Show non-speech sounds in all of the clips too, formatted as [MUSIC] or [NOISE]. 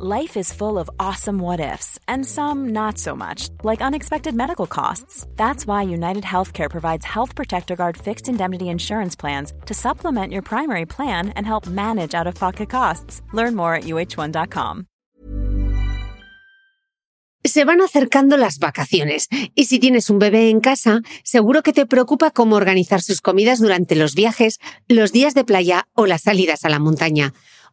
Life is full of awesome what ifs, and some not so much, like unexpected medical costs. That's why United Healthcare provides Health Protector Guard fixed indemnity insurance plans to supplement your primary plan and help manage out of pocket costs. Learn more at uh1.com. Se van acercando las vacaciones y si tienes un bebé en casa, seguro que te preocupa cómo organizar sus comidas durante los viajes, los días de playa o las salidas a la montaña.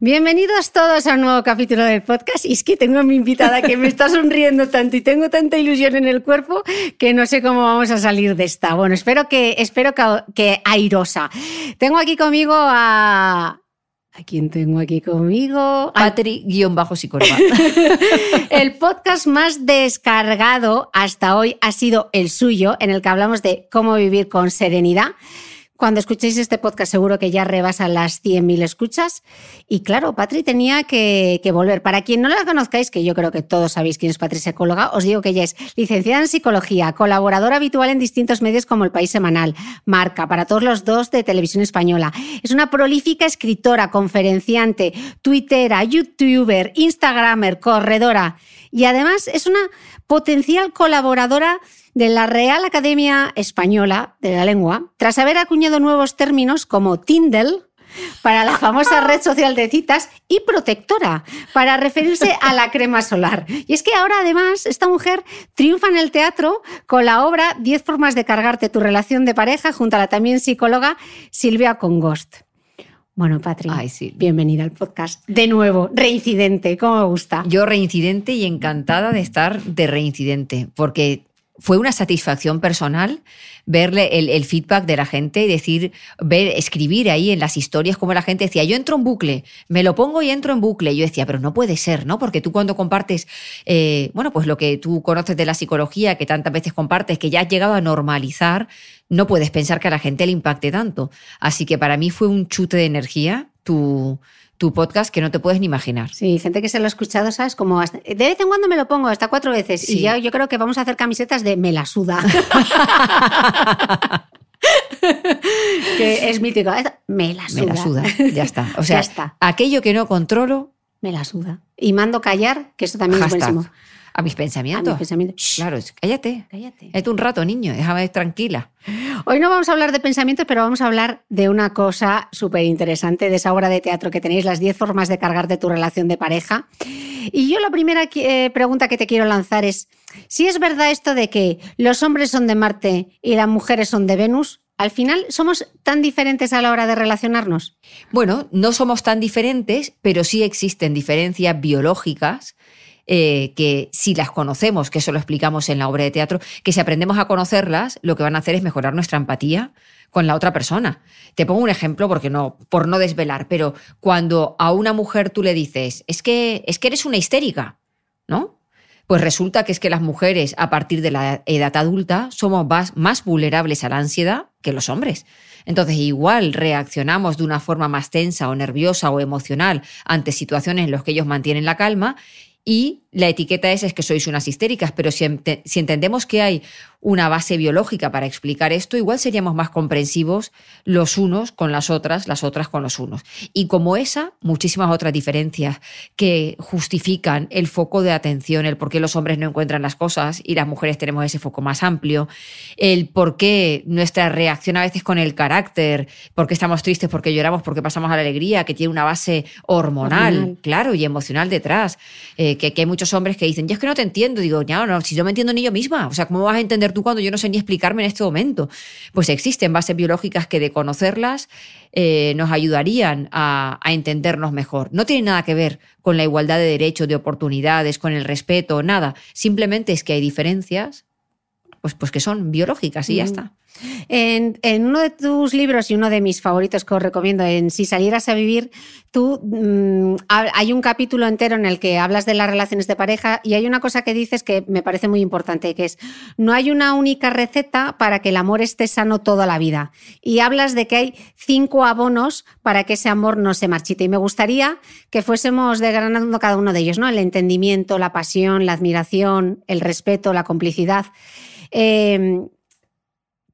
Bienvenidos todos a un nuevo capítulo del podcast. Y es que tengo a mi invitada que me está sonriendo tanto y tengo tanta ilusión en el cuerpo que no sé cómo vamos a salir de esta. Bueno, espero que, espero que, airosa. Tengo aquí conmigo a, ¿A quién tengo aquí conmigo? Patri-psicóloga. [LAUGHS] el podcast más descargado hasta hoy ha sido el suyo, en el que hablamos de cómo vivir con serenidad. Cuando escuchéis este podcast seguro que ya rebasa las 100.000 escuchas. Y claro, Patri tenía que, volver. Para quien no la conozcáis, que yo creo que todos sabéis quién es Patri Psicóloga, os digo que ella es licenciada en psicología, colaboradora habitual en distintos medios como El País Semanal, Marca, para todos los dos de Televisión Española. Es una prolífica escritora, conferenciante, twittera, youtuber, instagramer, corredora. Y además es una potencial colaboradora de la Real Academia Española de la Lengua, tras haber acuñado nuevos términos como Tindel, para la famosa [LAUGHS] red social de citas y protectora para referirse a la crema solar. Y es que ahora además esta mujer triunfa en el teatro con la obra 10 formas de cargarte tu relación de pareja junto a la también psicóloga Silvia Congost. Bueno, Patri, bienvenida al podcast. De nuevo, reincidente, ¿cómo me gusta? Yo reincidente y encantada de estar de reincidente, porque fue una satisfacción personal verle el, feedback de la gente y decir, ver, escribir ahí en las historias como la gente decía, yo entro en bucle, me lo pongo y entro en bucle. Y yo decía, pero no puede ser, ¿no? Porque tú cuando compartes, eh, bueno, pues lo que tú conoces de la psicología, que tantas veces compartes, que ya has llegado a normalizar, no puedes pensar que a la gente le impacte tanto. Así que para mí fue un chute de energía tu, tu podcast que no te puedes ni imaginar. Sí, gente que se lo ha escuchado, ¿sabes? Como de vez en cuando me lo pongo, hasta cuatro veces. Y ya yo creo que vamos a hacer camisetas de me la suda. [LAUGHS] que es mítico. Me la suda. Me la suda, ya está. O [LAUGHS] sea, está. aquello que no controlo... Me la suda. Y mando callar, que eso también es buenísimo. A mis pensamientos. A mis pensamientos. Claro, cállate. Cállate. Es un rato, niño, déjame tranquila. Hoy no vamos a hablar de pensamientos, pero vamos a hablar de una cosa súper interesante, de esa obra de teatro que tenéis, las 10 formas de cargar de tu relación de pareja. Y yo la primera eh, pregunta que te quiero lanzar es, si es verdad esto de que los hombres son de Marte y las mujeres son de Venus, al final, ¿somos tan diferentes a la hora de relacionarnos? Bueno, no somos tan diferentes, pero sí existen diferencias biológicas eh, que si las conocemos, que eso lo explicamos en la obra de teatro, que si aprendemos a conocerlas, lo que van a hacer es mejorar nuestra empatía con la otra persona. Te pongo un ejemplo porque no, por no desvelar, pero cuando a una mujer tú le dices, es que, es que eres una histérica, ¿no? Pues resulta que es que las mujeres a partir de la edad adulta somos más, más vulnerables a la ansiedad que los hombres. Entonces, igual reaccionamos de una forma más tensa o nerviosa o emocional ante situaciones en las que ellos mantienen la calma y la etiqueta es, es que sois unas histéricas, pero si, si, entendemos que hay una base biológica para explicar esto, igual seríamos más comprensivos los unos con las otras, las otras con los unos. Y como esa, muchísimas otras diferencias que justifican el foco de atención, el por qué los hombres no encuentran las cosas y las mujeres tenemos ese foco más amplio, el por qué nuestra reacción a veces con el carácter, por qué estamos tristes, por qué lloramos, por qué pasamos a la alegría, que tiene una base hormonal, claro, y emocional detrás, eh, que, que hay muchos hombres que dicen, yo es que no te entiendo. Digo, no, no, si yo me entiendo ni yo misma. O sea, ¿cómo vas a entender tú cuando yo no sé ni explicarme en este momento? Pues existen bases biológicas que de conocerlas eh, nos ayudarían a, a, entendernos mejor. No tiene nada que ver con la igualdad de derechos, de oportunidades, con el respeto, nada. Simplemente es que hay diferencias, pues, pues que son biológicas y ya está. En, uno de tus libros y uno de mis favoritos que os recomiendo, en Si salieras a vivir, tú mm, hay un capítulo entero en el que hablas de las relaciones de pareja y hay una cosa que dices que me parece muy importante, que es no hay una única receta para que el amor esté sano toda la vida. Y hablas de que hay cinco abonos para que ese amor no se marchite. Y me gustaría que fuésemos desgranando cada uno de ellos, ¿no? El entendimiento, la pasión, la admiración, el respeto, la complicidad. Eh,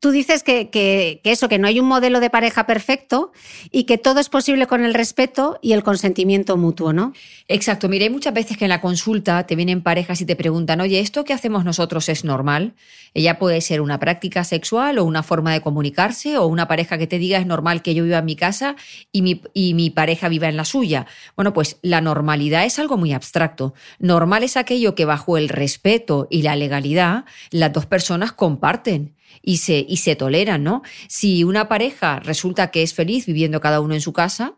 tú dices que, eso, que no hay un modelo de pareja perfecto y que todo es posible con el respeto y el consentimiento mutuo, ¿no? Exacto. Mire, hay muchas veces que en la consulta te vienen parejas y te preguntan, oye, ¿esto que hacemos nosotros es normal? Ella puede ser una práctica sexual o una forma de comunicarse o una pareja que te diga es normal que yo viva en mi casa y mi, y mi pareja viva en la suya. Bueno, pues la normalidad es algo muy abstracto. Normal es aquello que bajo el respeto y la legalidad las dos personas comparten y se, y se toleran, ¿no? Si una pareja resulta que es feliz viviendo cada uno en su casa,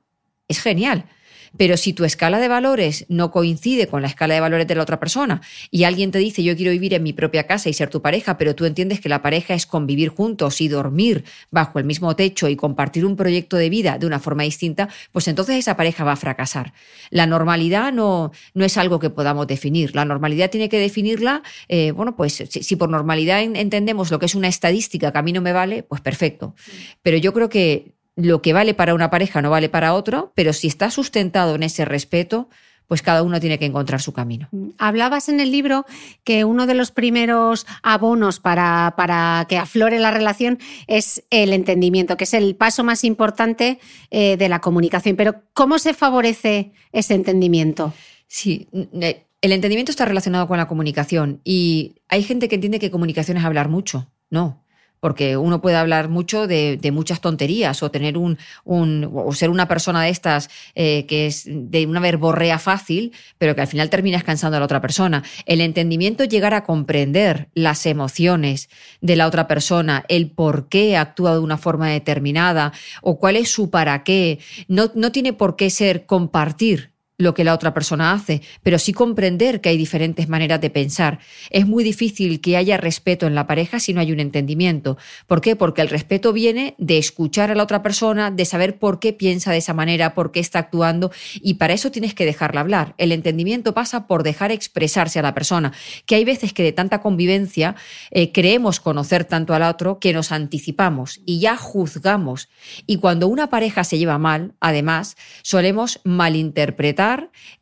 es genial. Pero si tu escala de valores no coincide con la escala de valores de la otra persona y alguien te dice yo quiero vivir en mi propia casa y ser tu pareja, pero tú entiendes que la pareja es convivir juntos y dormir bajo el mismo techo y compartir un proyecto de vida de una forma distinta, pues entonces esa pareja va a fracasar. La normalidad no, no es algo que podamos definir. La normalidad tiene que definirla, eh, bueno, pues si, si por normalidad entendemos lo que es una estadística que a mí no me vale, pues perfecto. Pero yo creo que lo que vale para una pareja no vale para otro, pero si está sustentado en ese respeto, pues cada uno tiene que encontrar su camino. Mm, hablabas en el libro que uno de los primeros abonos para, para que aflore la relación es el entendimiento, que es el paso más importante eh, de la comunicación. Pero ¿cómo se favorece ese entendimiento? Sí, eh, el entendimiento está relacionado con la comunicación y hay gente que entiende que comunicación es hablar mucho. No, porque uno puede hablar mucho de, muchas tonterías o tener un, o ser una persona de estas eh, que es de una verborrea fácil, pero que al final terminas cansando a la otra persona. El entendimiento, llegar a comprender las emociones de la otra persona, el por qué actúa de una forma determinada o cuál es su para qué, no, no tiene por qué ser compartir lo que la otra persona hace, pero sí comprender que hay diferentes maneras de pensar. Es muy difícil que haya respeto en la pareja si no hay un entendimiento. ¿Por qué? Porque el respeto viene de escuchar a la otra persona, de saber por qué piensa de esa manera, por qué está actuando, y para eso tienes que dejarla hablar. El entendimiento pasa por dejar expresarse a la persona, que hay veces que de tanta convivencia eh, creemos conocer tanto al otro que nos anticipamos y ya juzgamos. Y cuando una pareja se lleva mal, además, solemos malinterpretar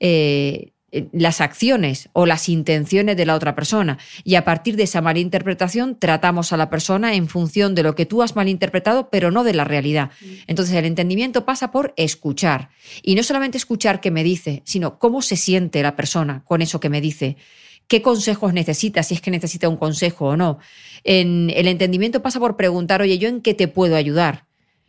eh, las acciones o las intenciones de la otra persona. Y a partir de esa malinterpretación tratamos a la persona en función de lo que tú has malinterpretado, pero no de la realidad. Mm. Entonces el entendimiento pasa por escuchar. Y no solamente escuchar qué me dice, sino cómo se siente la persona con eso que me dice. ¿Qué consejos necesita? Si es que necesita un consejo o no. En, el entendimiento pasa por preguntar, oye, ¿yo en qué te puedo ayudar?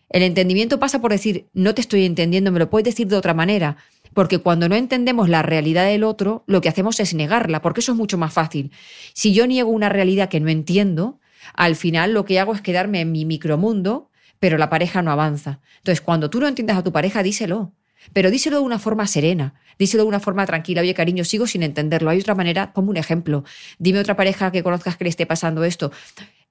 El entendimiento pasa por decir, no te estoy entendiendo, me lo puedes decir de otra manera porque cuando no entendemos la realidad del otro, lo que hacemos es negarla, porque eso es mucho más fácil. Si yo niego una realidad que no entiendo, al final lo que hago es quedarme en mi micromundo, pero la pareja no avanza. Entonces, cuando tú no entiendas a tu pareja, díselo. Pero díselo de una forma serena, díselo de una forma tranquila. Oye, cariño, sigo sin entenderlo. Hay otra manera, como un ejemplo. Dime otra pareja que conozcas que le esté pasando esto.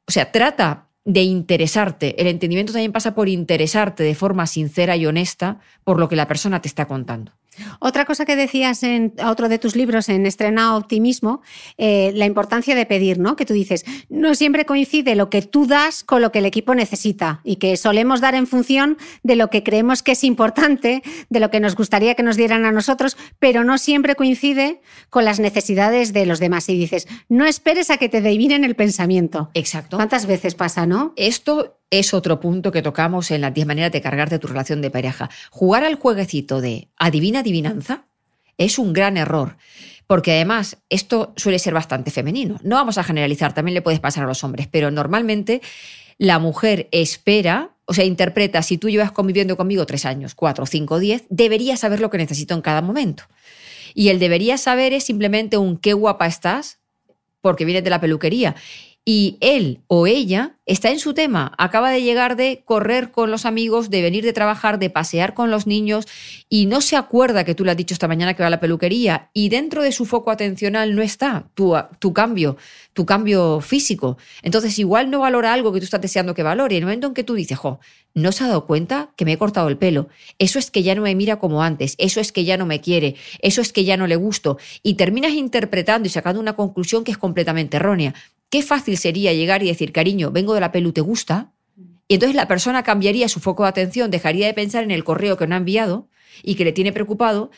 O sea, trata de interesarte. El entendimiento también pasa por interesarte de forma sincera y honesta por lo que la persona te está contando. Otra cosa que decías en otro de tus libros, en Estrena Optimismo, eh, la importancia de pedir, ¿no? Que tú dices, no siempre coincide lo que tú das con lo que el equipo necesita y que solemos dar en función de lo que creemos que es importante, de lo que nos gustaría que nos dieran a nosotros, pero no siempre coincide con las necesidades de los demás. Y dices, no esperes a que te adivinen el pensamiento. Exacto. ¿Cuántas veces pasa, no? Esto es otro punto que tocamos en las 10 maneras de cargarte tu relación de pareja. Jugar al jueguecito de adivina adivinanza es un gran error. Porque además esto suele ser bastante femenino. No vamos a generalizar, también le puedes pasar a los hombres, pero normalmente la mujer espera, o sea, interpreta, si tú llevas conviviendo conmigo tres años, cuatro, cinco, diez, debería saber lo que necesito en cada momento. Y el debería saber es simplemente un qué guapa estás, porque vienes de la peluquería y él o ella está en su tema, acaba de llegar de correr con los amigos, de venir de trabajar, de pasear con los niños y no se acuerda que tú le has dicho esta mañana que va a la peluquería y dentro de su foco atencional no está tu, tu cambio, tu cambio físico. Entonces igual no valora algo que tú estás deseando que valore. Y en el momento en que tú dices, jo, no se ha dado cuenta que me he cortado el pelo, eso es que ya no me mira como antes, eso es que ya no me quiere, eso es que ya no le gusto y terminas interpretando y sacando una conclusión que es completamente errónea. Qué fácil sería llegar y decir, cariño, vengo de la pelu, ¿te gusta? Y entonces la persona cambiaría su foco de atención, dejaría de pensar en el correo que no ha enviado y que le tiene preocupado,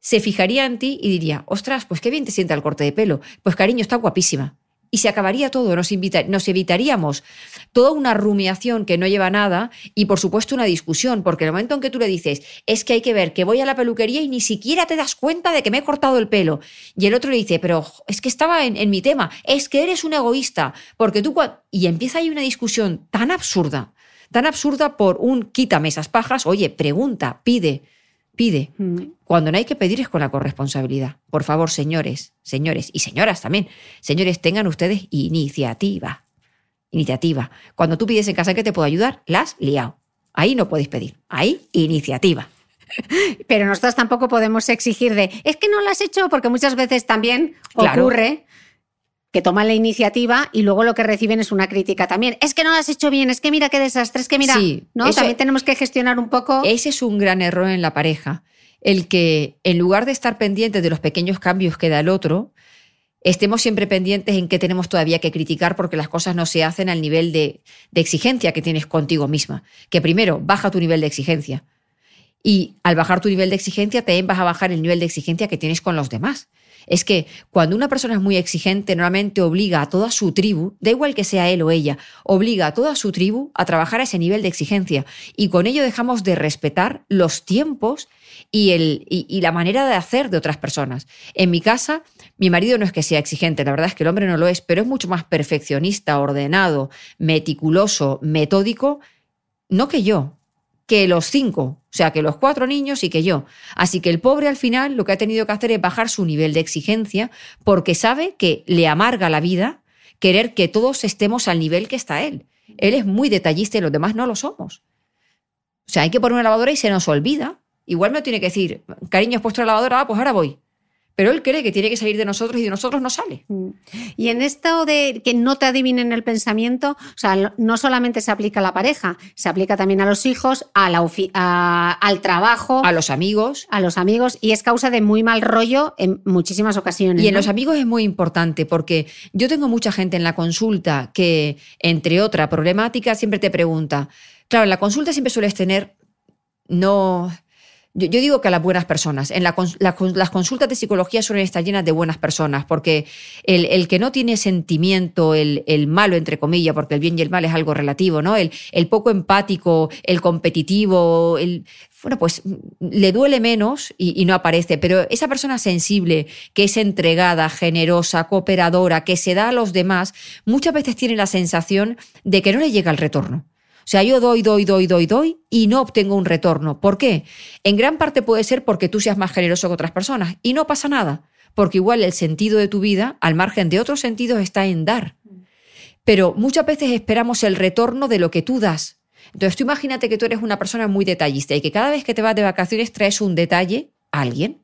se fijaría en ti y diría, ostras, pues qué bien te sienta el corte de pelo. Pues cariño, está guapísima y se acabaría todo, nos, nos evitaríamos toda una rumiación que no lleva nada y por supuesto una discusión, porque el momento en que tú le dices, es que hay que ver que voy a la peluquería y ni siquiera te das cuenta de que me he cortado el pelo, y el otro le dice, pero es que estaba en, en mi tema, es que eres un egoísta, porque tú... Y empieza ahí una discusión tan absurda, tan absurda por un quítame esas pajas, oye, pregunta, pide, pide. Mm. Cuando no hay que pedir es con la corresponsabilidad. Por favor, señores, señores y señoras también, señores, tengan ustedes iniciativa. Iniciativa. Cuando tú pides en casa que te puedo ayudar, las liado. Ahí no podéis pedir. Ahí, iniciativa. [LAUGHS] Pero nosotros tampoco podemos exigir de, es que no lo has hecho, porque muchas veces también ocurre que toman la iniciativa y luego lo que reciben es una crítica también. Es que no lo has hecho bien, es que mira qué desastre, es que mira, ¿no? también tenemos que gestionar un poco. Ese es un gran error en la pareja, el que en lugar de estar pendientes de los pequeños cambios que da el otro, estemos siempre pendientes en qué tenemos todavía que criticar porque las cosas no se hacen al nivel de, de exigencia que tienes contigo misma. Que primero baja tu nivel de exigencia. Y al bajar tu nivel de exigencia, también vas a bajar el nivel de exigencia que tienes con los demás. Es que cuando una persona es muy exigente, normalmente obliga a toda su tribu, da igual que sea él o ella, obliga a toda su tribu a trabajar a ese nivel de exigencia. Y con ello dejamos de respetar los tiempos y, el, y, la manera de hacer de otras personas. En mi casa, mi marido no es que sea exigente, la verdad es que el hombre no lo es, pero es mucho más perfeccionista, ordenado, meticuloso, metódico, no que yo, que los cinco, o sea, que los cuatro niños y que yo. Así que el pobre al final lo que ha tenido que hacer es bajar su nivel de exigencia porque sabe que le amarga la vida querer que todos estemos al nivel que está él. Él es muy detallista y los demás no lo somos. O sea, hay que poner una lavadora y se nos olvida. Igual me tiene que decir, cariño, has puesto la lavadora, ah, pues ahora voy pero él cree que tiene que salir de nosotros y de nosotros no sale. Mm. Y en esto de que no te adivinen el pensamiento, o sea, no solamente se aplica a la pareja, se aplica también a los hijos, a la al trabajo, a los amigos. A los amigos, y es causa de muy mal rollo en muchísimas ocasiones. Y en los amigos es muy importante porque yo tengo mucha gente en la consulta que, entre otra problemática, siempre te pregunta. Claro, en la consulta siempre sueles tener no yo, digo que a las buenas personas. En la, las consultas de psicología suelen estar llenas de buenas personas, porque el, que no tiene sentimiento, el, malo, entre comillas, porque el bien y el mal es algo relativo, ¿no? El, poco empático, el competitivo, el, bueno, pues le duele menos y, no aparece, pero esa persona sensible, que es entregada, generosa, cooperadora, que se da a los demás, muchas veces tiene la sensación de que no le llega el retorno. O sea, yo doy, doy, doy, doy, doy y no obtengo un retorno. ¿Por qué? En gran parte puede ser porque tú seas más generoso que otras personas y no pasa nada, porque igual el sentido de tu vida, al margen de otros sentidos, está en dar. Pero muchas veces esperamos el retorno de lo que tú das. Entonces tú imagínate que tú eres una persona muy detallista y que cada vez que te vas de vacaciones traes un detalle a alguien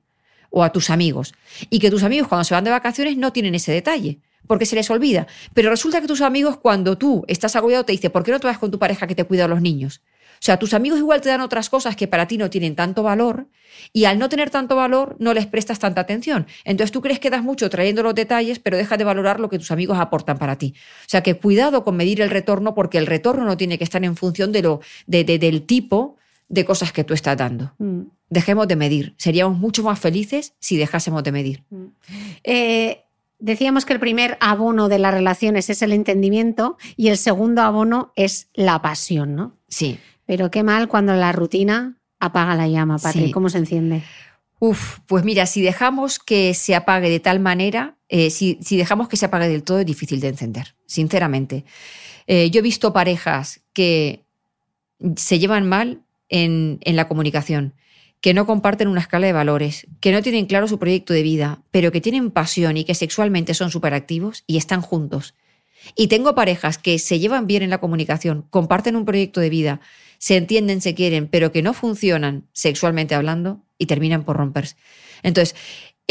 o a tus amigos y que tus amigos cuando se van de vacaciones no tienen ese detalle porque se les olvida. Pero resulta que tus amigos, cuando tú estás agobiado, te dicen, ¿por qué no te vas con tu pareja que te cuida a los niños? O sea, tus amigos igual te dan otras cosas que para ti no tienen tanto valor y al no tener tanto valor no les prestas tanta atención. Entonces tú crees que das mucho trayendo los detalles, pero dejas de valorar lo que tus amigos aportan para ti. O sea, que cuidado con medir el retorno porque el retorno no tiene que estar en función de lo, de, del tipo de cosas que tú estás dando. Mm. Dejemos de medir. Seríamos mucho más felices si dejásemos de medir. Mm. Eh, decíamos que el primer abono de las relaciones es el entendimiento y el segundo abono es la pasión, ¿no? Sí. Pero qué mal cuando la rutina apaga la llama, Patri. ¿Cómo se enciende? Uf, pues mira, si dejamos que se apague de tal manera, eh, si, dejamos que se apague del todo, es difícil de encender, sinceramente. Eh, yo he visto parejas que se llevan mal en, en la comunicación, que no comparten una escala de valores, que no tienen claro su proyecto de vida, pero que tienen pasión y que sexualmente son superactivos y están juntos. Y tengo parejas que se llevan bien en la comunicación, comparten un proyecto de vida, se entienden, se quieren, pero que no funcionan sexualmente hablando y terminan por romperse. Entonces,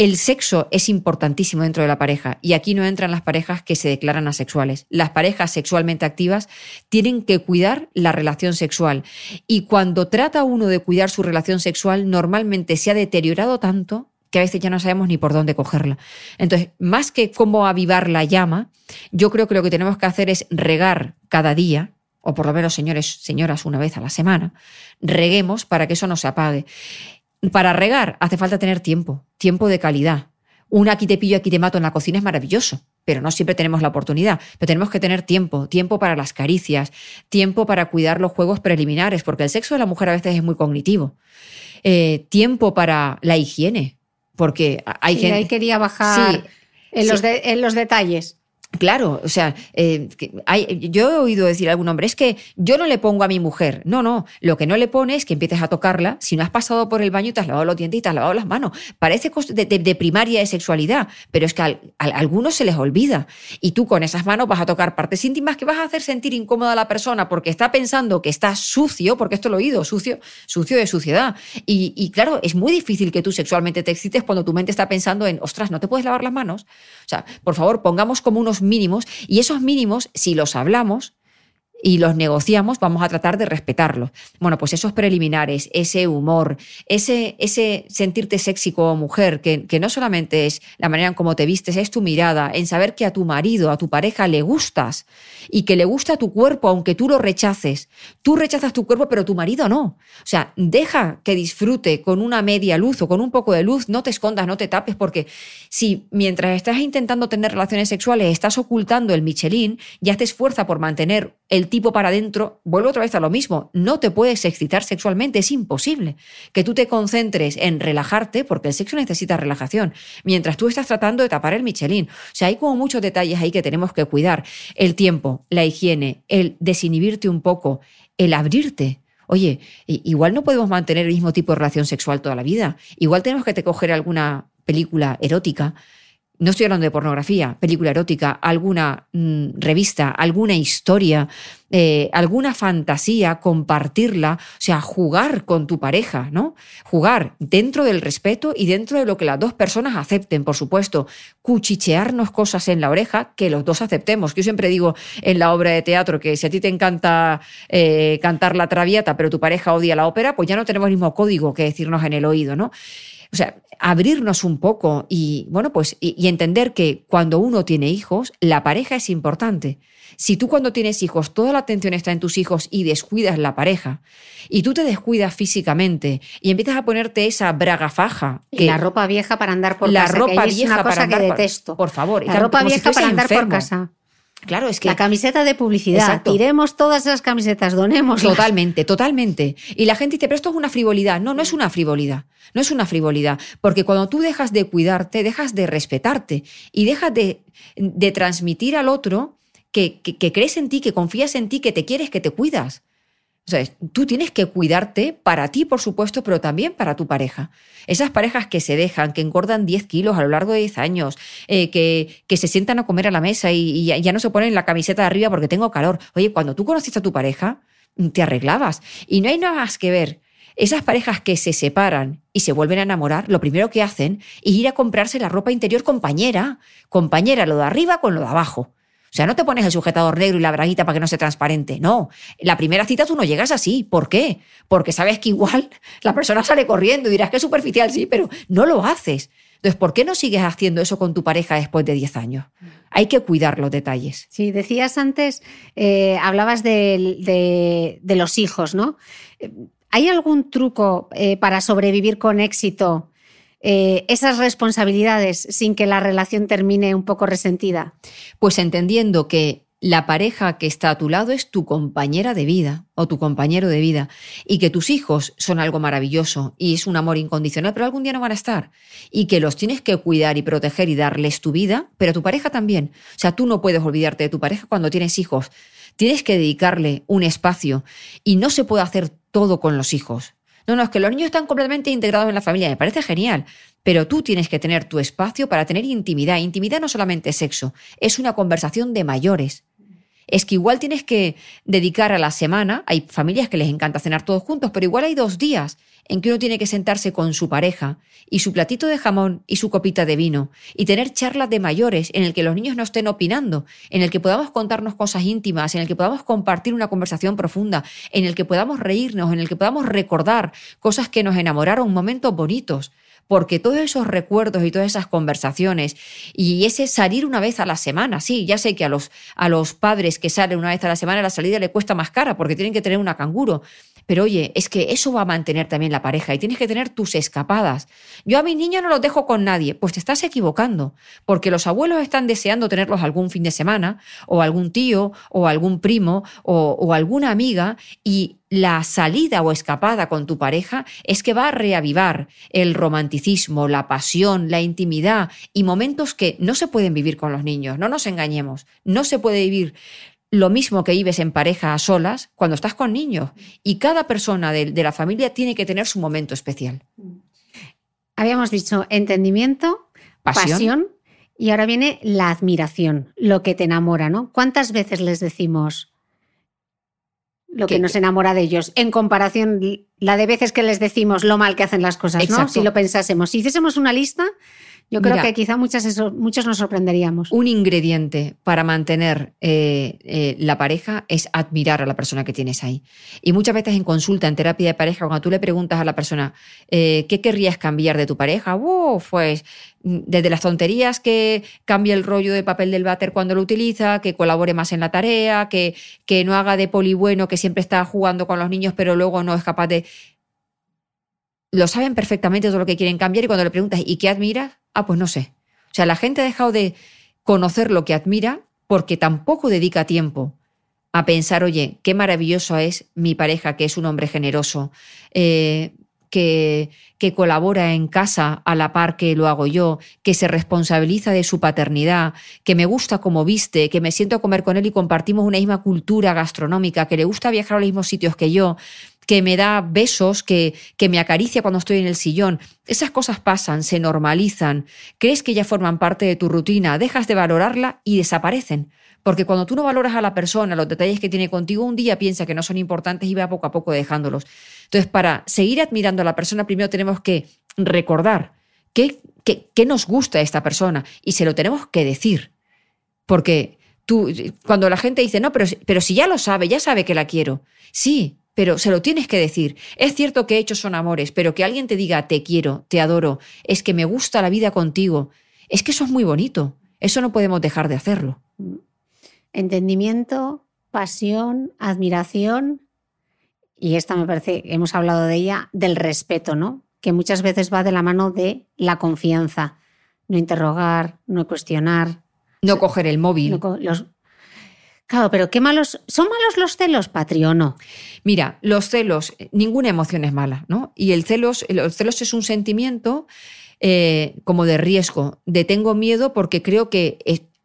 el sexo es importantísimo dentro de la pareja y aquí no entran las parejas que se declaran asexuales. Las parejas sexualmente activas tienen que cuidar la relación sexual y cuando trata uno de cuidar su relación sexual normalmente se ha deteriorado tanto que a veces ya no sabemos ni por dónde cogerla. Entonces, más que cómo avivar la llama, yo creo que lo que tenemos que hacer es regar cada día o por lo menos señores, señoras, una vez a la semana, reguemos para que eso no se apague. Para regar hace falta tener tiempo, tiempo de calidad. Un aquí te pillo, aquí te mato en la cocina es maravilloso, pero no siempre tenemos la oportunidad. Pero tenemos que tener tiempo, tiempo para las caricias, tiempo para cuidar los juegos preliminares, porque el sexo de la mujer a veces es muy cognitivo. Eh, tiempo para la higiene, porque hay gente... ahí quería bajar en, Los en los detalles. Claro, o sea, eh, yo he oído decir a algún hombre, es que yo no le pongo a mi mujer. No, no, lo que no le pone es que empieces a tocarla si no has pasado por el baño te has lavado los dientes y te has lavado las manos. Parece de, primaria de sexualidad, pero es que a, algunos se les olvida. Y tú con esas manos vas a tocar partes íntimas que vas a hacer sentir incómoda a la persona porque está pensando que está sucio, porque esto lo he oído, sucio, sucio de suciedad. Y claro, es muy difícil que tú sexualmente te excites cuando tu mente está pensando en, ostras, ¿no te puedes lavar las manos? O sea, por favor, pongamos como unos mínimos y esos mínimos, si los hablamos, y los negociamos, vamos a tratar de respetarlos. Bueno, pues esos preliminares, ese humor, ese, ese sentirte sexy como mujer, que, que, no solamente es la manera en cómo te vistes, es tu mirada, en saber que a tu marido, a tu pareja le gustas y que le gusta tu cuerpo aunque tú lo rechaces. Tú rechazas tu cuerpo, pero tu marido no. O sea, deja que disfrute con una media luz o con un poco de luz, no te escondas, no te tapes, porque si mientras estás intentando tener relaciones sexuales estás ocultando el Michelin, ya te esfuerza por mantener el tipo para adentro, vuelvo otra vez a lo mismo, no te puedes excitar sexualmente, es imposible. Que tú te concentres en relajarte, porque el sexo necesita relajación, mientras tú estás tratando de tapar el Michelin. O sea, hay como muchos detalles ahí que tenemos que cuidar. El tiempo, la higiene, el desinhibirte un poco, el abrirte. Oye, igual no podemos mantener el mismo tipo de relación sexual toda la vida. Igual tenemos que te coger alguna película erótica no estoy hablando de pornografía, película erótica, alguna mm, revista, alguna historia, eh, alguna fantasía, compartirla, o sea, jugar con tu pareja, ¿no? Jugar dentro del respeto y dentro de lo que las dos personas acepten, por supuesto. Cuchichearnos cosas en la oreja que los dos aceptemos. Yo siempre digo en la obra de teatro que si a ti te encanta eh, cantar la traviata, pero tu pareja odia la ópera, pues ya no tenemos el mismo código que decirnos en el oído, ¿no? O sea, abrirnos un poco y, bueno, pues, y, entender que cuando uno tiene hijos, la pareja es importante. Si tú cuando tienes hijos, toda la atención está en tus hijos y descuidas la pareja, y tú te descuidas físicamente y empiezas a ponerte esa braga faja. Que, la ropa vieja para andar por la casa. La ropa vieja es una cosa que detesto. Por, favor. La ropa vieja para andar por casa. Claro, es que. La camiseta de publicidad. Exacto. Tiremos todas esas camisetas, donemos. Totalmente, totalmente. Y la gente dice, pero esto es una frivolidad. No, no es una frivolidad. No es una frivolidad. Porque cuando tú dejas de cuidarte, dejas de respetarte y dejas de, de transmitir al otro que, que crees en ti, que confías en ti, que te quieres, que te cuidas. O sea, tú tienes que cuidarte para ti, por supuesto, pero también para tu pareja. Esas parejas que se dejan, que engordan 10 kilos a lo largo de 10 años, eh, que, que, se sientan a comer a la mesa y, ya no se ponen la camiseta de arriba porque tengo calor. Oye, cuando tú conociste a tu pareja, te arreglabas. Y no hay nada más que ver. Esas parejas que se separan y se vuelven a enamorar, lo primero que hacen es ir a comprarse la ropa interior compañera. Compañera, lo de arriba con lo de abajo. O sea, no te pones el sujetador negro y la braguita para que no sea transparente. No. La primera cita tú no llegas así. ¿Por qué? Porque sabes que igual [LAUGHS] la persona sale corriendo y dirás que es superficial, sí, pero no lo haces. Entonces, ¿por qué no sigues haciendo eso con tu pareja después de 10 años? Hay que cuidar los detalles. Sí, decías antes, eh, hablabas de, los hijos, ¿no? ¿Hay algún truco eh, para sobrevivir con éxito eh, esas responsabilidades sin que la relación termine un poco resentida? Pues entendiendo que la pareja que está a tu lado es tu compañera de vida o tu compañero de vida y que tus hijos son algo maravilloso y es un amor incondicional, pero algún día no van a estar y que los tienes que cuidar y proteger y darles tu vida, pero tu pareja también. O sea, tú no puedes olvidarte de tu pareja cuando tienes hijos. Tienes que dedicarle un espacio y no se puede hacer todo con los hijos. No, no, es que los niños están completamente integrados en la familia, me parece genial, pero tú tienes que tener tu espacio para tener intimidad. Intimidad no solamente sexo, es una conversación de mayores. Es que igual tienes que dedicar a la semana, hay familias que les encanta cenar todos juntos, pero igual hay dos días en que uno tiene que sentarse con su pareja y su platito de jamón y su copita de vino y tener charlas de mayores en el que los niños no estén opinando, en el que podamos contarnos cosas íntimas, en el que podamos compartir una conversación profunda, en el que podamos reírnos, en el que podamos recordar cosas que nos enamoraron, momentos bonitos porque todos esos recuerdos y todas esas conversaciones y ese salir una vez a la semana, sí, ya sé que a los, a los padres que salen una vez a la semana la salida le cuesta más cara porque tienen que tener una canguro, pero oye, es que eso va a mantener también la pareja y tienes que tener tus escapadas. Yo a mis niños no los dejo con nadie, pues te estás equivocando, porque los abuelos están deseando tenerlos algún fin de semana, o algún tío, o algún primo, o, o alguna amiga, y la salida o escapada con tu pareja es que va a reavivar el romanticismo, la pasión, la intimidad y momentos que no se pueden vivir con los niños. No nos engañemos, no se puede vivir lo mismo que vives en pareja a solas cuando estás con niños. Y cada persona de, la familia tiene que tener su momento especial. Habíamos dicho entendimiento, pasión. y ahora viene la admiración, lo que te enamora, ¿no? ¿Cuántas veces les decimos lo que, nos enamora de ellos en comparación la de veces que les decimos lo mal que hacen las cosas, ¿no? Si lo pensásemos, si hiciésemos una lista, yo creo que quizá muchas, muchos nos sorprenderíamos. Un ingrediente para mantener eh, eh, la pareja es admirar a la persona que tienes ahí. Y muchas veces en consulta, en terapia de pareja, cuando tú le preguntas a la persona, eh, ¿qué querrías cambiar de tu pareja? pues desde las tonterías que cambie el rollo de papel del váter cuando lo utiliza, que colabore más en la tarea, que, que no haga de poli bueno, que siempre está jugando con los niños, pero luego no es capaz de lo saben perfectamente todo lo que quieren cambiar y cuando le preguntas, ¿y qué admiras? Ah, pues no sé. O sea, la gente ha dejado de conocer lo que admira porque tampoco dedica tiempo a pensar, oye, qué maravilloso es mi pareja, que es un hombre generoso, eh, que, que, colabora en casa a la par que lo hago yo, que se responsabiliza de su paternidad, que me gusta como viste, que me siento a comer con él y compartimos una misma cultura gastronómica, que le gusta viajar a los mismos sitios que yo, que me da besos, que, que me acaricia cuando estoy en el sillón. Esas cosas pasan, se normalizan, crees que ya forman parte de tu rutina, dejas de valorarla y desaparecen. Porque cuando tú no valoras a la persona, los detalles que tiene contigo, un día piensa que no son importantes y va poco a poco dejándolos. Entonces, para seguir admirando a la persona, primero tenemos que recordar qué, qué, nos gusta a esta persona y se lo tenemos que decir. Porque tú, cuando la gente dice, no, pero, pero si ya lo sabe, ya sabe que la quiero. Sí, pero se lo tienes que decir. Es cierto que hechos son amores, pero que alguien te diga te quiero, te adoro, es que me gusta la vida contigo, es que eso es muy bonito. Eso no podemos dejar de hacerlo. Entendimiento, pasión, admiración y esta me parece, hemos hablado de ella, del respeto, ¿no? Que muchas veces va de la mano de la confianza. No interrogar, no cuestionar. No coger el móvil. los, Claro, pero qué malos. ¿Son malos los celos, Patri, o no? Mira, los celos, ninguna emoción es mala, ¿no? Y el celos, los celos es un sentimiento eh, como de riesgo, de tengo miedo porque creo que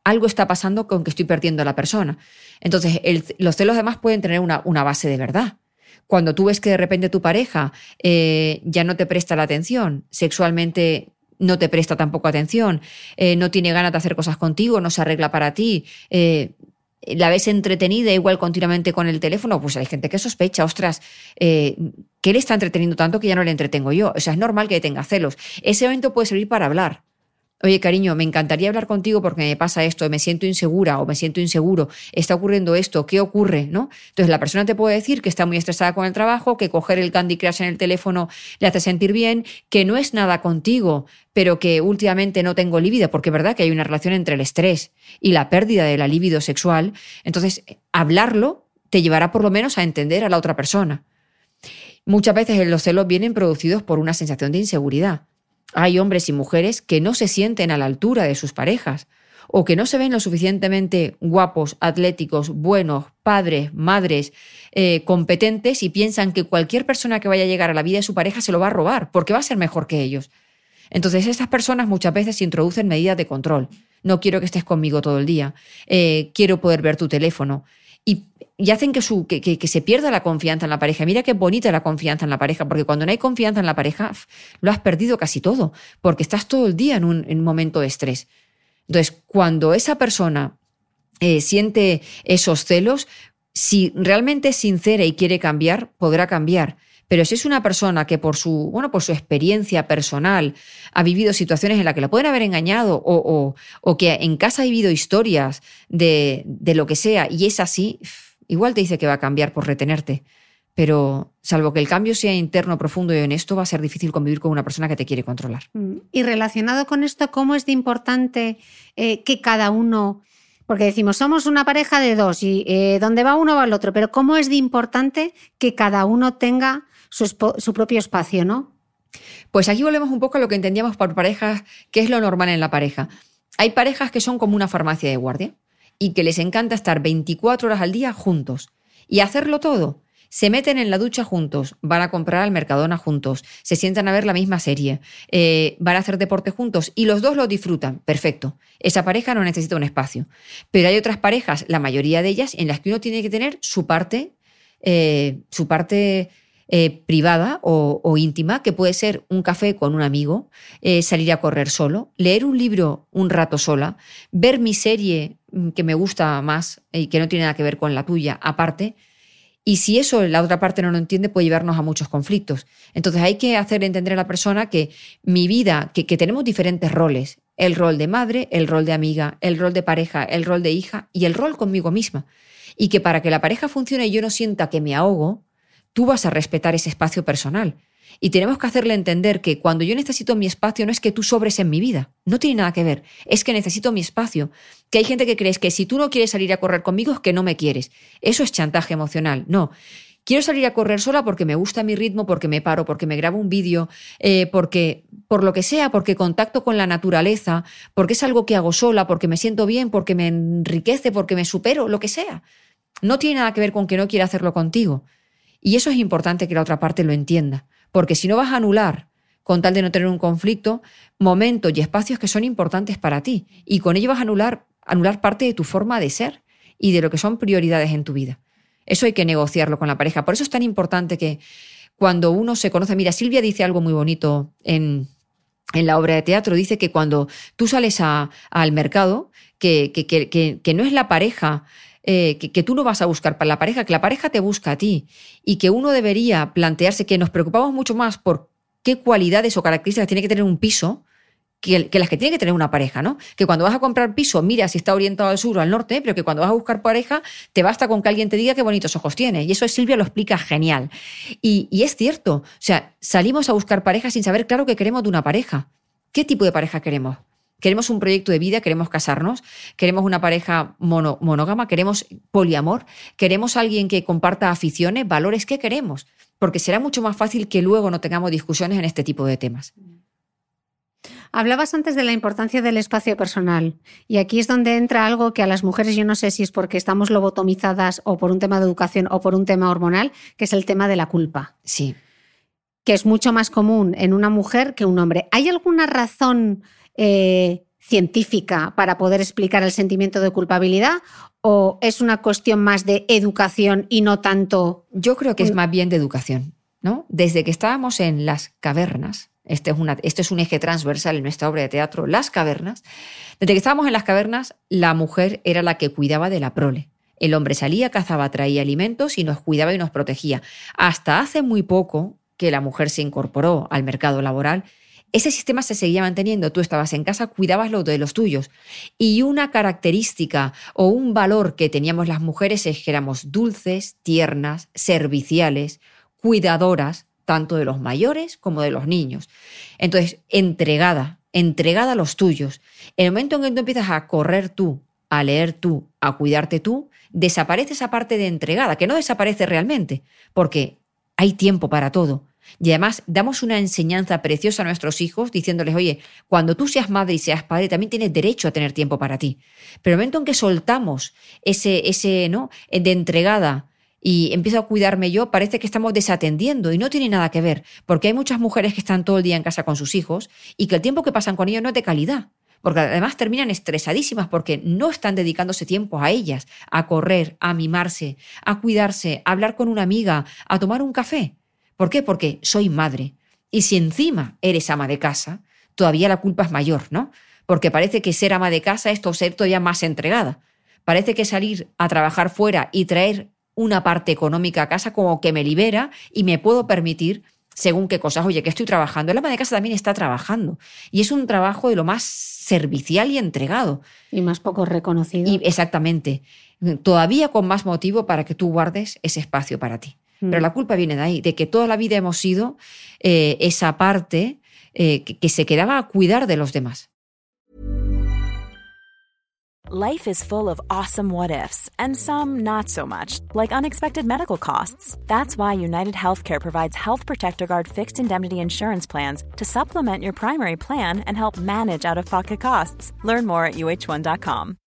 algo está pasando con que estoy perdiendo a la persona. Entonces, los celos además pueden tener una, base de verdad. Cuando tú ves que de repente tu pareja eh, ya no te presta la atención, sexualmente no te presta tampoco atención, eh, no tiene ganas de hacer cosas contigo, no se arregla para ti, la ves entretenida igual continuamente con el teléfono, pues hay gente que sospecha, ostras, eh, que él está entreteniendo tanto que ya no le entretengo yo. O sea, es normal que tenga celos. Ese momento puede servir para hablar. Oye cariño, me encantaría hablar contigo porque me pasa esto, me siento insegura o me siento inseguro, está ocurriendo esto, ¿qué ocurre? ¿no? Entonces la persona te puede decir que está muy estresada con el trabajo, que coger el Candy Crush en el teléfono le hace sentir bien, que no es nada contigo, pero que últimamente no tengo libido, porque es verdad que hay una relación entre el estrés y la pérdida de la libido sexual. Entonces, hablarlo te llevará por lo menos a entender a la otra persona. Muchas veces los celos vienen producidos por una sensación de inseguridad. Hay hombres y mujeres que no se sienten a la altura de sus parejas o que no se ven lo suficientemente guapos, atléticos, buenos, padres, madres, eh, competentes y piensan que cualquier persona que vaya a llegar a la vida de su pareja se lo va a robar porque va a ser mejor que ellos. Entonces estas personas muchas veces introducen medidas de control. No quiero que estés conmigo todo el día. Eh, quiero poder ver tu teléfono. Y, hacen que, su, que, se pierda la confianza en la pareja. Mira qué bonita la confianza en la pareja, porque cuando no hay confianza en la pareja, lo has perdido casi todo, porque estás todo el día en un, momento de estrés. Entonces, cuando esa persona eh, siente esos celos, si realmente es sincera y quiere cambiar, podrá cambiar. Pero si es una persona que por su, bueno, por su experiencia personal ha vivido situaciones en las que la pueden haber engañado o, o, que en casa ha vivido historias de, de lo que sea y es así, igual te dice que va a cambiar por retenerte. Pero salvo que el cambio sea interno, profundo y honesto, va a ser difícil convivir con una persona que te quiere controlar. Mm. Y relacionado con esto, ¿cómo es de importante eh, que cada uno porque decimos, somos una pareja de dos y eh, donde va uno va el otro, pero ¿cómo es de importante que cada uno tenga su, propio espacio, ¿no? Pues aquí volvemos un poco a lo que entendíamos por parejas, que es lo normal en la pareja. Hay parejas que son como una farmacia de guardia y que les encanta estar 24 horas al día juntos y hacerlo todo. Se meten en la ducha juntos, van a comprar al Mercadona juntos, se sientan a ver la misma serie, eh, van a hacer deporte juntos y los dos lo disfrutan. Perfecto. Esa pareja no necesita un espacio. Pero hay otras parejas, la mayoría de ellas, en las que uno tiene que tener su parte, eh, su parte eh, privada o, íntima, que puede ser un café con un amigo, eh, salir a correr solo, leer un libro un rato sola, ver mi serie mm, que me gusta más y que no tiene nada que ver con la tuya aparte. Y si eso la otra parte no lo entiende, puede llevarnos a muchos conflictos. Entonces hay que hacer entender a la persona que mi vida, que, que tenemos diferentes roles, el rol de madre, el rol de amiga, el rol de pareja, el rol de hija y el rol conmigo misma. Y que para que la pareja funcione y yo no sienta que me ahogo, tú vas a respetar ese espacio personal. Y tenemos que hacerle entender que cuando yo necesito mi espacio no es que tú sobres en mi vida, no tiene nada que ver, es que necesito mi espacio. Que hay gente que crees que si tú no quieres salir a correr conmigo es que no me quieres. Eso es chantaje emocional. No. Quiero salir a correr sola porque me gusta mi ritmo, porque me paro, porque me grabo un vídeo, eh, porque por lo que sea, porque contacto con la naturaleza, porque es algo que hago sola, porque me siento bien, porque me enriquece, porque me supero, lo que sea. No tiene nada que ver con que no quiera hacerlo contigo. Y eso es importante que la otra parte lo entienda, porque si no vas a anular, con tal de no tener un conflicto, momentos y espacios que son importantes para ti, y con ello vas a anular, anular parte de tu forma de ser y de lo que son prioridades en tu vida. Eso hay que negociarlo con la pareja. Por eso es tan importante que cuando uno se conoce, mira, Silvia dice algo muy bonito en, en la obra de teatro, dice que cuando tú sales al mercado, que, que, que, que, no es la pareja eh, que, tú no vas a buscar para la pareja, que la pareja te busca a ti y que uno debería plantearse que nos preocupamos mucho más por qué cualidades o características tiene que tener un piso que, las que tiene que tener una pareja, ¿no? Que cuando vas a comprar piso, mira si está orientado al sur o al norte, pero que cuando vas a buscar pareja, te basta con que alguien te diga qué bonitos ojos tiene. Y eso Silvia lo explica genial. Y, y es cierto, o sea, salimos a buscar pareja sin saber claro que queremos de una pareja. ¿Qué tipo de pareja queremos? Queremos un proyecto de vida, queremos casarnos, queremos una pareja monógama, queremos poliamor, queremos alguien que comparta aficiones, valores, ¿qué queremos? Porque será mucho más fácil que luego no tengamos discusiones en este tipo de temas. Hablabas antes de la importancia del espacio personal y aquí es donde entra algo que a las mujeres yo no sé si es porque estamos lobotomizadas o por un tema de educación o por un tema hormonal, que es el tema de la culpa. Sí. Que es mucho más común en una mujer que un hombre. ¿Hay alguna razón eh, científica para poder explicar el sentimiento de culpabilidad o es una cuestión más de educación y no tanto... Yo creo que es más bien de educación. ¿no? Desde que estábamos en las cavernas, este es, una, este es un eje transversal en nuestra obra de teatro, las cavernas, desde que estábamos en las cavernas, la mujer era la que cuidaba de la prole. El hombre salía, cazaba, traía alimentos y nos cuidaba y nos protegía. Hasta hace muy poco que la mujer se incorporó al mercado laboral ese sistema se seguía manteniendo. Tú estabas en casa, cuidabas lo de los tuyos. Y una característica o un valor que teníamos las mujeres es que éramos dulces, tiernas, serviciales, cuidadoras, tanto de los mayores como de los niños. Entonces, entregada, entregada a los tuyos. El momento en que tú empiezas a correr tú, a leer tú, a cuidarte tú, desaparece esa parte de entregada, que no desaparece realmente, porque hay tiempo para todo. Y además damos una enseñanza preciosa a nuestros hijos diciéndoles, oye, cuando tú seas madre y seas padre, también tienes derecho a tener tiempo para ti. Pero el momento en que soltamos ese, ese, ¿no? De entregada y empiezo a cuidarme yo, parece que estamos desatendiendo y no tiene nada que ver, porque hay muchas mujeres que están todo el día en casa con sus hijos y que el tiempo que pasan con ellos no es de calidad porque además terminan estresadísimas porque no están dedicándose tiempo a ellas, a correr, a mimarse, a cuidarse, a hablar con una amiga, a tomar un café. ¿Por qué? Porque soy madre. Y si encima eres ama de casa, todavía la culpa es mayor, ¿no? Porque parece que ser ama de casa es ser todavía más entregada. Parece que salir a trabajar fuera y traer una parte económica a casa como que me libera y me puedo permitir según qué cosas. Oye, que estoy trabajando. El ama de casa también está trabajando. Y es un trabajo de lo más servicial y entregado. Y más poco reconocido. Y exactamente. Todavía con más motivo para que tú guardes ese espacio para ti. Mm. Pero la culpa viene de ahí, de que toda la vida hemos sido eh, esa parte eh, que, que se quedaba a cuidar de los demás. Life is full of awesome what ifs, and some not so much, like unexpected medical costs. That's why United Healthcare provides Health Protector Guard fixed indemnity insurance plans to supplement your primary plan and help manage out of pocket costs. Learn more at uh1.com.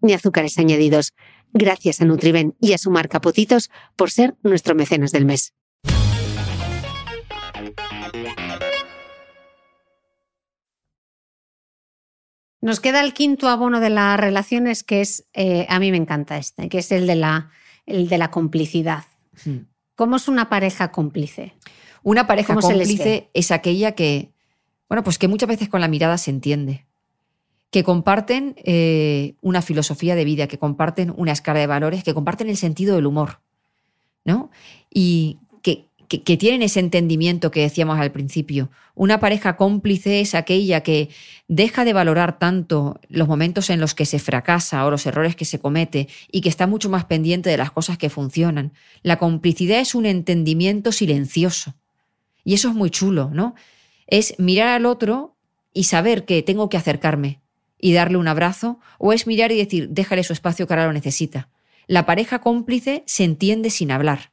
ni azúcares añadidos. Gracias a Nutriben y a su marca Potitos por ser nuestro mecenas del mes. Nos queda el quinto abono de las relaciones, que es, eh, a mí me encanta este, que es el de la, el de la complicidad. Hmm. ¿Cómo es una pareja cómplice? Una pareja ¿Cómo se les cómplice es aquella que, bueno, pues que muchas veces con la mirada se entiende, que comparten eh, una filosofía de vida, que comparten una escala de valores, que comparten el sentido del humor, ¿no? Y que, que- que tienen ese entendimiento que decíamos al principio. Una pareja cómplice es aquella que deja de valorar tanto los momentos en los que se fracasa o los errores que se comete y que está mucho más pendiente de las cosas que funcionan. La complicidad es un entendimiento silencioso. Y eso es muy chulo, ¿no? Es mirar al otro y saber que tengo que acercarme y darle un abrazo, o es mirar y decir, déjale su espacio que ahora lo necesita. La pareja cómplice se entiende sin hablar.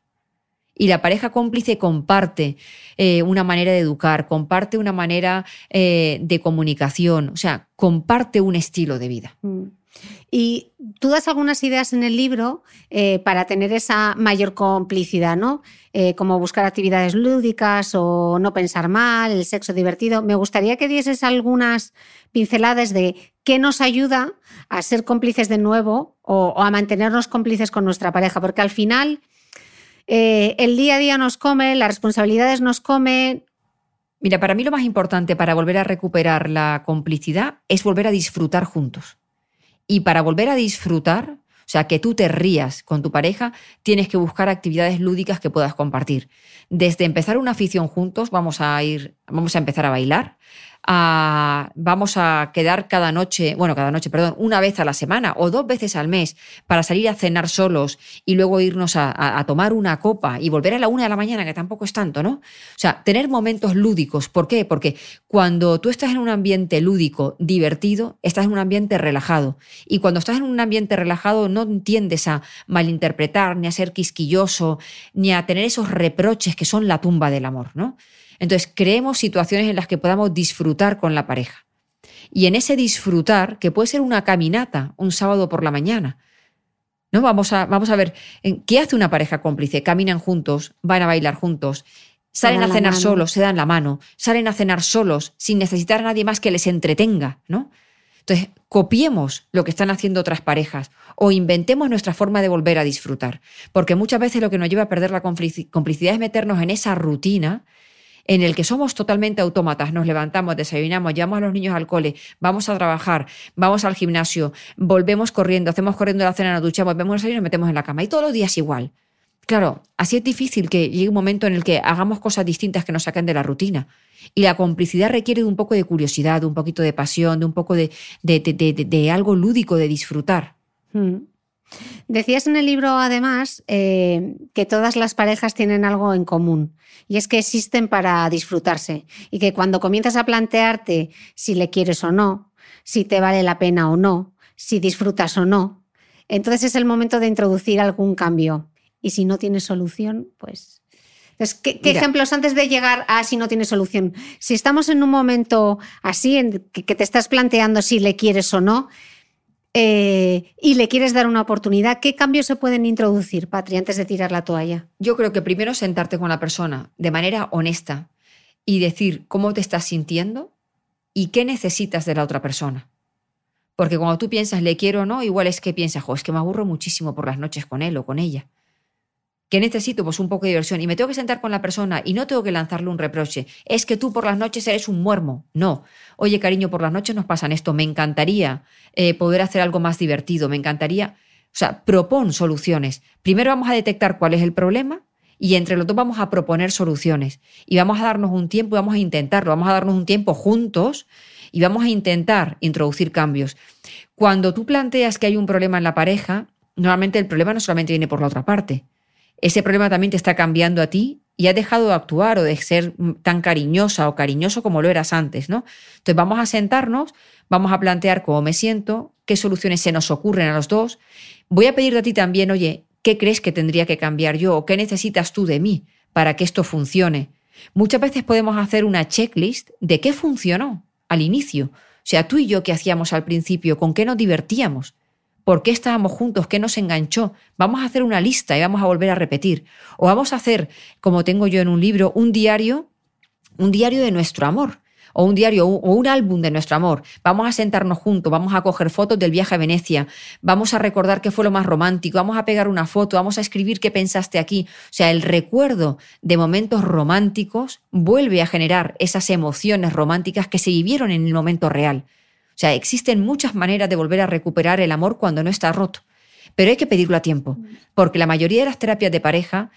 Y la pareja cómplice comparte eh, una manera de educar, comparte una manera eh, de comunicación, o sea, comparte un estilo de vida. Mm. Y tú das algunas ideas en el libro eh, para tener esa mayor complicidad, ¿no? Eh, como buscar actividades lúdicas o no pensar mal, el sexo divertido. Me gustaría que dieses algunas pinceladas de qué nos ayuda a ser cómplices de nuevo o, a mantenernos cómplices con nuestra pareja, porque al final eh, el día a día nos come, las responsabilidades nos comen. Mira, para mí lo más importante para volver a recuperar la complicidad es volver a disfrutar juntos. Y para volver a disfrutar, o sea, que tú te rías con tu pareja, tienes que buscar actividades lúdicas que puedas compartir. Desde empezar una afición juntos, vamos a ir, vamos a empezar a bailar, vamos a quedar cada noche, bueno, cada noche, perdón, una vez a la semana o dos veces al mes para salir a cenar solos y luego irnos a, tomar una copa y volver a la una de la mañana, que tampoco es tanto, ¿no? O sea, tener momentos lúdicos. ¿Por qué? Porque cuando tú estás en un ambiente lúdico, divertido, estás en un ambiente relajado. Y cuando estás en un ambiente relajado, no tiendes a malinterpretar, ni a ser quisquilloso, ni a tener esos reproches que son la tumba del amor, ¿no? Entonces, creemos situaciones en las que podamos disfrutar con la pareja. Y en ese disfrutar, que puede ser una caminata un sábado por la mañana, ¿no? Vamos a, vamos a ver, ¿qué hace una pareja cómplice? Caminan juntos, van a bailar juntos, salen a cenar solos, se dan la mano, salen a cenar solos, sin necesitar a nadie más que les entretenga, ¿no? Entonces, copiemos lo que están haciendo otras parejas o inventemos nuestra forma de volver a disfrutar. Porque muchas veces lo que nos lleva a perder la complicidad es meternos en esa rutina en el que somos totalmente autómatas, nos levantamos, desayunamos, llevamos a los niños al cole, vamos a trabajar, vamos al gimnasio, volvemos corriendo, hacemos corriendo la cena, nos duchamos, vemos el desayuno y nos metemos en la cama. Y todos los días igual. Claro, así es difícil que llegue un momento en el que hagamos cosas distintas que nos saquen de la rutina. Y la complicidad requiere de un poco de curiosidad, de un poquito de pasión, de un poco de, de, algo lúdico, de disfrutar. Mm. Decías en el libro, además, eh, que todas las parejas tienen algo en común y es que existen para disfrutarse y que cuando comienzas a plantearte si le quieres o no, si te vale la pena o no, si disfrutas o no, entonces es el momento de introducir algún cambio. Y si no tienes solución, pues... ¿qué, ejemplos antes de llegar a si no tienes solución? Si estamos en un momento así, en que te estás planteando si le quieres o no, eh, y le quieres dar una oportunidad, ¿qué cambios se pueden introducir, Patri, antes de tirar la toalla? Yo creo que primero sentarte con la persona de manera honesta y decir cómo te estás sintiendo y qué necesitas de la otra persona. Porque cuando tú piensas le quiero o no, igual es que piensas, jo, es que me aburro muchísimo por las noches con él o con ella. ¿Qué necesito? Pues un poco de diversión. Y me tengo que sentar con la persona y no tengo que lanzarle un reproche. Es que tú por las noches eres un muermo. No. Oye, cariño, por las noches nos pasan esto. Me encantaría eh, poder hacer algo más divertido. Me encantaría. O sea, propon soluciones. Primero vamos a detectar cuál es el problema y entre los dos vamos a proponer soluciones. Y vamos a darnos un tiempo y vamos a intentarlo. Vamos a darnos un tiempo juntos y vamos a intentar introducir cambios. Cuando tú planteas que hay un problema en la pareja, normalmente el problema no solamente viene por la otra parte ese problema también te está cambiando a ti y has dejado de actuar o de ser tan cariñosa o cariñoso como lo eras antes, ¿no? Entonces vamos a sentarnos, vamos a plantear cómo me siento, qué soluciones se nos ocurren a los dos. Voy a pedirte a ti también, oye, ¿qué crees que tendría que cambiar yo o qué necesitas tú de mí para que esto funcione? Muchas veces podemos hacer una checklist de qué funcionó al inicio. O sea, tú y yo qué hacíamos al principio, con qué nos divertíamos. ¿Por qué estábamos juntos? ¿Qué nos enganchó? Vamos a hacer una lista y vamos a volver a repetir. O vamos a hacer, como tengo yo en un libro, un diario, un diario de nuestro amor o un diario o un álbum de nuestro amor. Vamos a sentarnos juntos, vamos a coger fotos del viaje a Venecia, vamos a recordar qué fue lo más romántico, vamos a pegar una foto, vamos a escribir qué pensaste aquí. O sea, el recuerdo de momentos románticos vuelve a generar esas emociones románticas que se vivieron en el momento real. O sea, existen muchas maneras de volver a recuperar el amor cuando no está roto, pero hay que pedirlo a tiempo, porque la mayoría de las terapias de pareja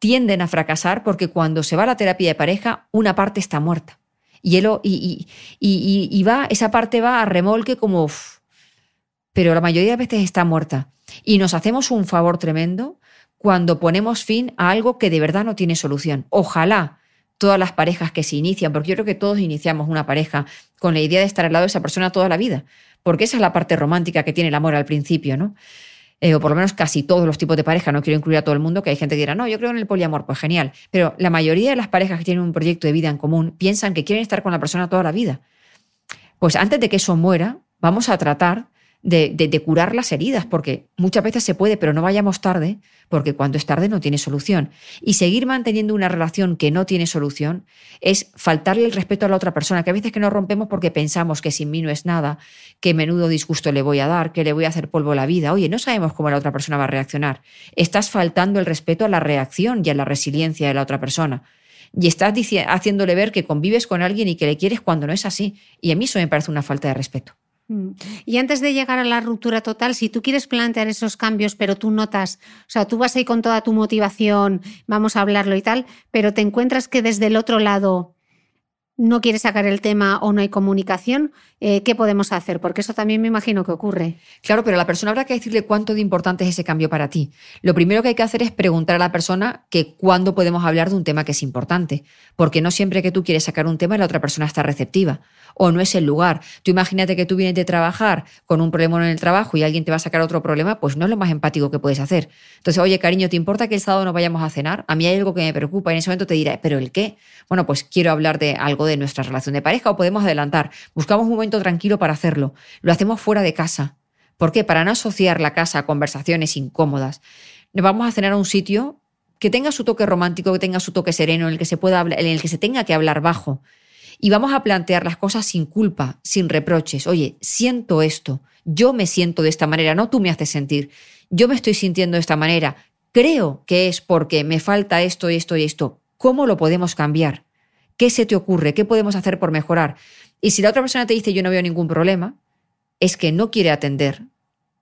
tienden a fracasar porque cuando se va a la terapia de pareja, una parte está muerta. Y, y, y, va, esa parte va a remolque como... pero la mayoría de veces está muerta. Y nos hacemos un favor tremendo cuando ponemos fin a algo que de verdad no tiene solución. Ojalá todas las parejas que se inician, porque yo creo que todos iniciamos una pareja con la idea de estar al lado de esa persona toda la vida, porque esa es la parte romántica que tiene el amor al principio, ¿no? Eh, o por lo menos casi todos los tipos de pareja, no quiero incluir a todo el mundo, que hay gente que dirá, no, yo creo en el poliamor, pues genial, pero la mayoría de las parejas que tienen un proyecto de vida en común piensan que quieren estar con la persona toda la vida. Pues antes de que eso muera, vamos a tratar de, curar las heridas, porque muchas veces se puede, pero no vayamos tarde, porque cuando es tarde no tiene solución. Y seguir manteniendo una relación que no tiene solución es faltarle el respeto a la otra persona, que a veces que nos rompemos porque pensamos que sin mí no es nada, que menudo disgusto le voy a dar, que le voy a hacer polvo la vida. Oye, no sabemos cómo la otra persona va a reaccionar. Estás faltando el respeto a la reacción y a la resiliencia de la otra persona. y estás haciéndole ver que convives con alguien y que le quieres cuando no es así. Y a mí eso me parece una falta de respeto. Mm. Y antes de llegar a la ruptura total, si tú quieres plantear esos cambios, pero tú notas, o sea, tú vas ahí con toda tu motivación, vamos a hablarlo y tal, pero te encuentras que desde el otro lado no quiere sacar el tema o no hay comunicación, eh, ¿qué podemos hacer? Porque eso también me imagino que ocurre. Claro, pero a la persona habrá que decirle cuánto de importante es ese cambio para ti. Lo primero que hay que hacer es preguntar a la persona que cuándo podemos hablar de un tema que es importante, porque no siempre que tú quieres sacar un tema la otra persona está receptiva o no es el lugar. Tú imagínate que tú vienes de trabajar con un problema en el trabajo y alguien te va a sacar otro problema, pues no es lo más empático que puedes hacer. Entonces, oye, cariño, ¿te importa que el sábado no vayamos a cenar? A mí hay algo que me preocupa y en ese momento te dirá, ¿pero el qué? Bueno, pues quiero hablar de algo de nuestra relación de pareja o podemos adelantar. Buscamos un momento tranquilo para hacerlo. Lo hacemos fuera de casa. ¿Por qué? Para no asociar la casa a conversaciones incómodas. Nos vamos a cenar a un sitio que tenga su toque romántico, que tenga su toque sereno, en el que se pueda hablar, en el que se tenga que hablar bajo. Y vamos a plantear las cosas sin culpa, sin reproches. Oye, siento esto, yo me siento de esta manera, no tú me haces sentir, yo me estoy sintiendo de esta manera, creo que es porque me falta esto esto y esto. ¿Cómo lo podemos cambiar? ¿Qué se te ocurre? ¿Qué podemos hacer por mejorar? Y si la otra persona te dice yo no veo ningún problema, es que no quiere atender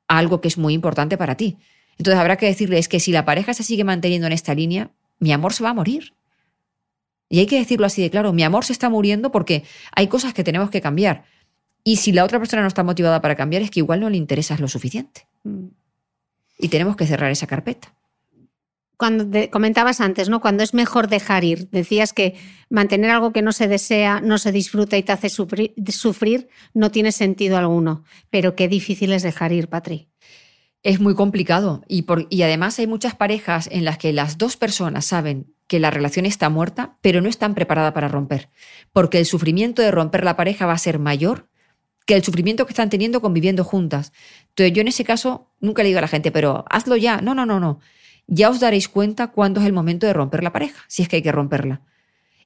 a algo que es muy importante para ti. Entonces habrá que decirle es que si la pareja se sigue manteniendo en esta línea, mi amor se va a morir. Y hay que decirlo así de claro, mi amor se está muriendo porque hay cosas que tenemos que cambiar. Y si la otra persona no está motivada para cambiar, es que igual no le interesas lo suficiente. Mm. Y tenemos que cerrar esa carpeta. Cuando comentabas antes, ¿no? Cuando es mejor dejar ir, decías que mantener algo que no se desea, no se disfruta y te hace sufrir, no tiene sentido alguno. Pero qué difícil es dejar ir, Patri. Es muy complicado y, y además hay muchas parejas en las que las dos personas saben que la relación está muerta, pero no están preparadas para romper, porque el sufrimiento de romper la pareja va a ser mayor que el sufrimiento que están teniendo conviviendo juntas. Entonces yo en ese caso nunca le digo a la gente, pero hazlo ya. No, no, no, no. Ya os daréis cuenta cuándo es el momento de romper la pareja, si es que hay que romperla.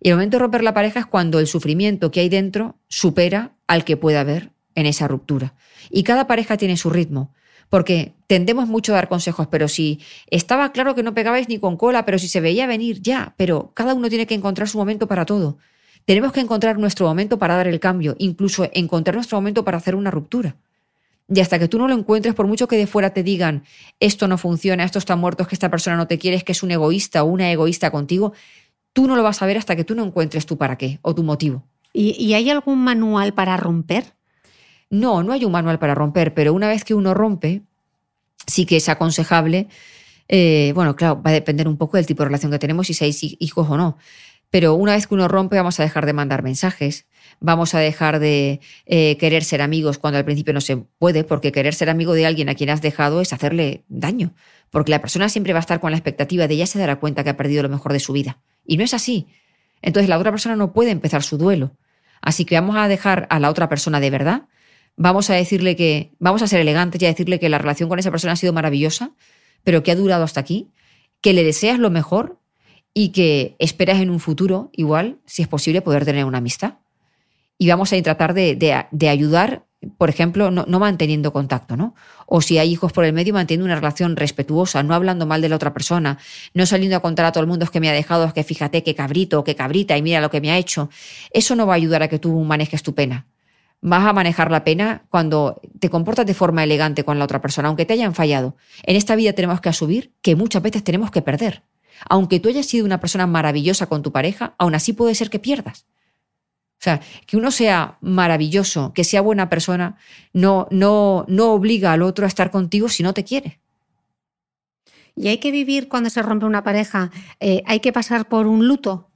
Y el momento de romper la pareja es cuando el sufrimiento que hay dentro supera al que pueda haber en esa ruptura. Y cada pareja tiene su ritmo. Porque tendemos mucho a dar consejos, pero si estaba claro que no pegabais ni con cola, pero si se veía venir, ya, pero cada uno tiene que encontrar su momento para todo. Tenemos que encontrar nuestro momento para dar el cambio, incluso encontrar nuestro momento para hacer una ruptura. Y hasta que tú no lo encuentres, por mucho que de fuera te digan, esto no funciona, esto está muerto, es que esta persona no te quiere, es que es un egoísta o una egoísta contigo, tú no lo vas a ver hasta que tú no encuentres tu para qué o tu motivo. ¿Y, y hay algún manual para romper? No, no hay un manual para romper, pero una vez que uno rompe, sí que es aconsejable. Eh, bueno, claro, va a depender un poco del tipo de relación que tenemos, si seis hijos o no. Pero una vez que uno rompe, vamos a dejar de mandar mensajes, vamos a dejar de eh, querer ser amigos cuando al principio no se puede, porque querer ser amigo de alguien a quien has dejado es hacerle daño, porque la persona siempre va a estar con la expectativa de ella se dará cuenta que ha perdido lo mejor de su vida. Y no es así. Entonces la otra persona no puede empezar su duelo. Así que vamos a dejar a la otra persona de verdad vamos a decirle que, vamos a ser elegantes y a decirle que la relación con esa persona ha sido maravillosa, pero que ha durado hasta aquí, que le deseas lo mejor y que esperas en un futuro, igual, si es posible, poder tener una amistad. Y vamos a tratar de, ayudar, por ejemplo, no, no, manteniendo contacto, ¿no? O si hay hijos por el medio, manteniendo una relación respetuosa, no hablando mal de la otra persona, no saliendo a contar a todo el mundo es que me ha dejado, es que fíjate qué cabrito, qué cabrita, y mira lo que me ha hecho. Eso no va a ayudar a que tú manejes tu pena vas a manejar la pena cuando te comportas de forma elegante con la otra persona, aunque te hayan fallado. En esta vida tenemos que asumir que muchas veces tenemos que perder. Aunque tú hayas sido una persona maravillosa con tu pareja, aún así puede ser que pierdas. O sea, que uno sea maravilloso, que sea buena persona, no, no, no obliga al otro a estar contigo si no te quiere. Y hay que vivir cuando se rompe una pareja, eh, hay que pasar por un luto.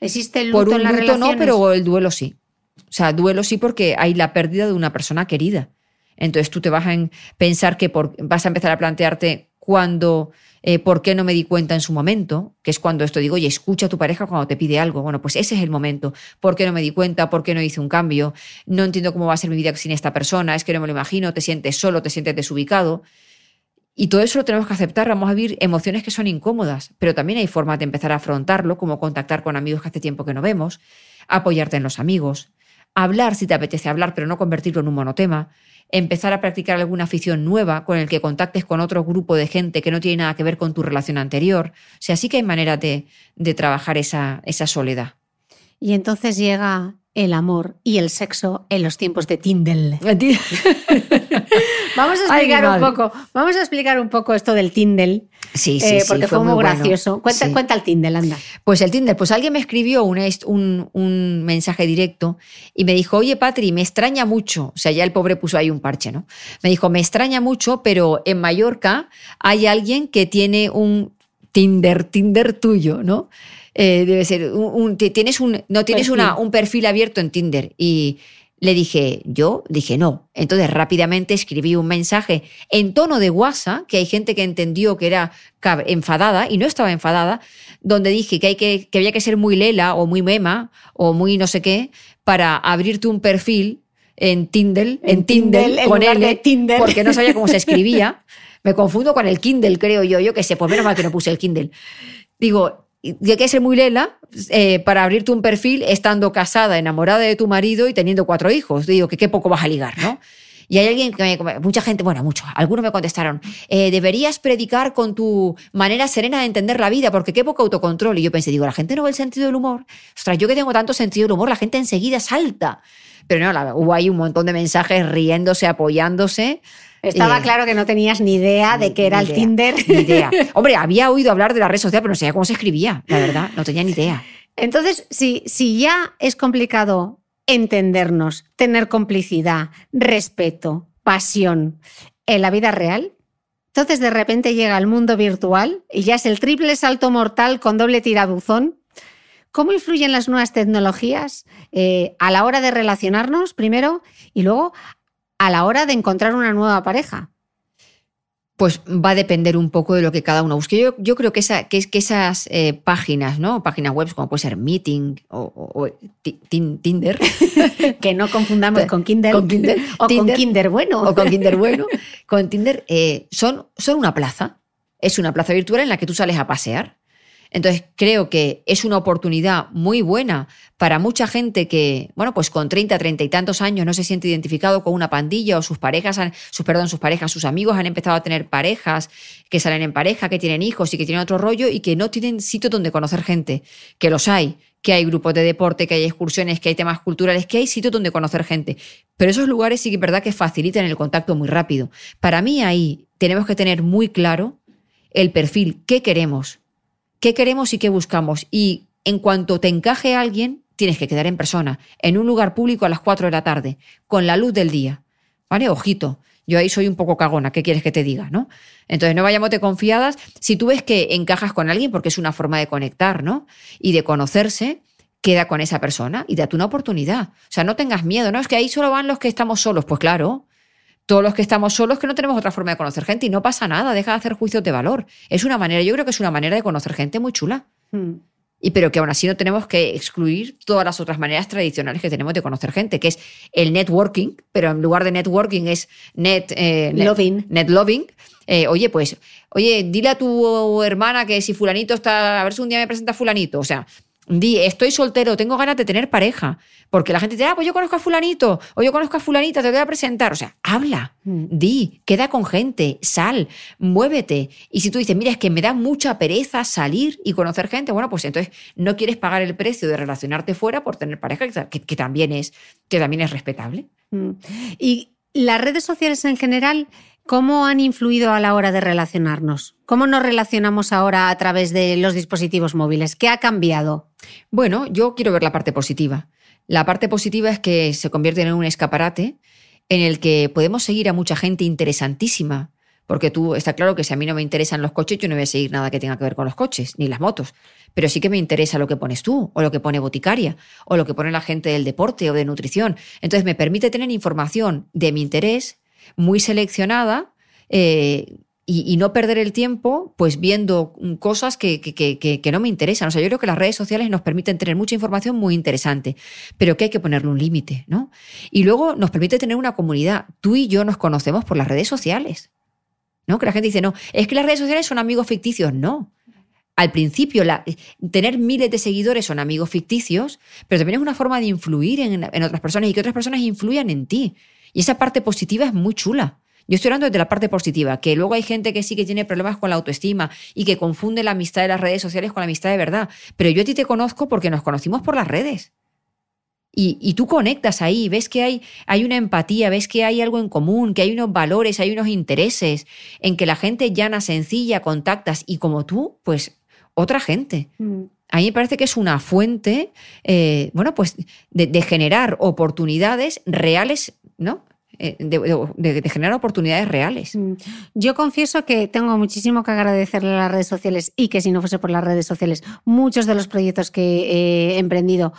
¿Existe el luto por un en luto no, pero el duelo sí. O sea, duelo sí porque hay la pérdida de una persona querida. Entonces tú te vas a pensar que vas a empezar a plantearte cuándo, eh, por qué no me di cuenta en su momento, que es cuando esto digo, oye, escucha a tu pareja cuando te pide algo. Bueno, pues ese es el momento. ¿Por qué no me di cuenta? ¿Por qué no hice un cambio? No entiendo cómo va a ser mi vida sin esta persona, es que no me lo imagino, te sientes solo, te sientes desubicado. Y todo eso lo tenemos que aceptar, vamos a vivir emociones que son incómodas, pero también hay formas de empezar a afrontarlo, como contactar con amigos que hace tiempo que no vemos, apoyarte en los amigos, hablar si te apetece hablar, pero no convertirlo en un monotema, empezar a practicar alguna afición nueva con el que contactes con otro grupo de gente que no tiene nada que ver con tu relación anterior. O sea, sí que hay maneras de, de trabajar esa, esa soledad. Y entonces llega el amor y el sexo en los tiempos de Tinder. [LAUGHS] vamos a explicar un poco, vamos a explicar un poco esto del Tinder. Sí, sí, eh, sí, porque fue, muy, bueno. gracioso. Cuenta, Sí. cuenta el Tinder, anda. Pues el Tinder, pues alguien me escribió un, un, un mensaje directo y me dijo, oye Patri, me extraña mucho, o sea, ya el pobre puso ahí un parche, ¿no? Me dijo, me extraña mucho, pero en Mallorca hay alguien que tiene un Tinder, Tinder tuyo, ¿no? Eh, debe ser, un, un- ti- tienes un, no tienes Perfil. una, un perfil abierto en Tinder y le dije, yo dije no. Entonces rápidamente escribí un mensaje en tono de WhatsApp, que hay gente que entendió que era enfadada y no estaba enfadada, donde dije que, hay que, que había que ser muy lela o muy mema o muy no sé qué para abrirte un perfil en Tinder, en, En Tinder, con lugar L, de Tinder. porque no sabía cómo se escribía. [LAUGHS] Me confundo con el Kindle, creo yo, yo que sé, pues menos mal que no puse el Kindle. Digo, y hay que ser muy lela eh, para abrirte un perfil estando casada, enamorada de tu marido y teniendo cuatro hijos. Digo, que qué poco vas a ligar, ¿no? Y hay alguien que me, mucha gente, bueno, muchos, algunos me contestaron, eh, deberías predicar con tu manera serena de entender la vida, porque qué poco autocontrol. Y yo pensé, digo, la gente no ve el sentido del humor. Ostras, yo que tengo tanto sentido del humor, la gente enseguida salta. Pero no, la- hubo ahí un montón de mensajes riéndose, apoyándose. Estaba Eh, claro que no tenías ni idea de que era el Tinder. Ni idea. [LAUGHS] Hombre, había oído hablar de la red social, pero no sabía cómo se escribía, la verdad, no tenía ni idea. Entonces, si, si ya es complicado entendernos, tener complicidad, respeto, pasión en la vida real, entonces de repente llega el mundo virtual y ya es el triple salto mortal con doble tirabuzón. ¿Cómo influyen las nuevas tecnologías eh, a la hora de relacionarnos, primero, y luego a la hora de encontrar una nueva pareja? Pues va a depender un poco de lo que cada uno busque. Yo, yo creo que, esa, que, es- que esas eh, páginas, ¿no? Páginas web como puede ser Meeting o, o- o Ti- Tin- Tinder [LAUGHS] Que no confundamos con Con Kindle, [LAUGHS] o con Tinder, Kinder Bueno. o con Tinder [LAUGHS] Bueno, con Tinder, eh, son, son una plaza. Es una plaza virtual en la que tú sales a pasear. Entonces creo que es una oportunidad muy buena para mucha gente que, bueno, pues con 30, 30 y tantos años no se siente identificado con una pandilla o sus parejas, han- sus, perdón, sus parejas, sus amigos han empezado a tener parejas que salen en pareja, que tienen hijos y que tienen otro rollo y que no tienen sitio donde conocer gente, que los hay, que hay grupos de deporte, que hay excursiones, que hay temas culturales, que hay sitios donde conocer gente. Pero esos lugares sí que es verdad que facilitan el contacto muy rápido. Para mí ahí tenemos que tener muy claro el perfil, qué queremos, qué queremos y qué buscamos. Y en cuanto te encaje alguien, tienes que quedar en persona, en un lugar público a las 4 de la tarde, con la luz del día. ¿Vale? Ojito. Yo ahí soy un poco cagona, ¿qué quieres que te diga? ¿no? Entonces no vayamos de confiadas. Si tú ves que encajas con alguien, porque es una forma de conectar, ¿no? Y de conocerse, queda con esa persona y date una oportunidad. O sea, no tengas miedo, ¿no? Es que ahí solo van los que estamos solos. Pues claro, todos los que estamos solos que no tenemos otra forma de conocer gente y no pasa nada, deja de hacer juicios de valor. Es una manera, yo creo que es una manera de conocer gente muy chula. Mm. Y pero que aún así no tenemos que excluir todas las otras maneras tradicionales que tenemos de conocer gente, que es el networking, pero en lugar de networking es net, eh, net Loving. Net loving. Eh, oye, pues, oye, dile a tu hermana que si fulanito está, a ver si un día me presenta fulanito. O sea, di, estoy soltero, tengo ganas de tener pareja. Porque la gente dice, ah, pues yo conozco a fulanito, o yo conozco a fulanita, te voy a presentar. O sea, habla, Mm. di, queda con gente, sal, muévete. Y si tú dices, mira, es que me da mucha pereza salir y conocer gente, bueno, pues entonces no quieres pagar el precio de relacionarte fuera por tener pareja, que, que- que también es, que también es respetable. Mm. Y las redes sociales en general, ¿cómo han influido a la hora de relacionarnos? ¿Cómo nos relacionamos ahora a través de los dispositivos móviles? ¿Qué ha cambiado? Bueno, yo quiero ver la parte positiva. La parte positiva es que se convierten en un escaparate en el que podemos seguir a mucha gente interesantísima. Porque tú, está claro que si a mí no me interesan los coches, yo no voy a seguir nada que tenga que ver con los coches, ni las motos. Pero sí que me interesa lo que pones tú, o lo que pone Boticaria, o lo que pone la gente del deporte o de nutrición. Entonces me permite tener información de mi interés muy seleccionada eh, y, no perder el tiempo pues viendo cosas que, no me interesan. O sea, yo creo que las redes sociales nos permiten tener mucha información muy interesante, pero que hay que ponerle un límite, ¿no? Y luego nos permite tener una comunidad. Tú y yo nos conocemos por las redes sociales, ¿no? Que la gente dice, no, es que las redes sociales son amigos ficticios. No. al principio tener miles de seguidores son amigos ficticios, pero también es una forma de influir en otras personas y que otras personas influyan en ti. Y esa parte positiva es muy chula. Yo estoy hablando desde la parte positiva, que luego hay gente que sí que tiene problemas con la autoestima y que confunde la amistad de las redes sociales con la amistad de verdad. Pero yo a ti te conozco porque nos conocimos por las redes. Y, y, tú conectas ahí, ves que hay, hay una empatía, ves que hay algo en común, que hay unos valores, hay unos intereses, en que la gente llana, sencilla, contactas y como tú, pues otra gente. Mm. A mí me parece que es una fuente, eh, bueno, pues de, generar oportunidades reales, ¿no? Eh, de, generar oportunidades reales. Mm. Yo confieso que tengo muchísimo que agradecerle a las redes sociales y que si no fuese por las redes sociales, muchos de los proyectos que he emprendido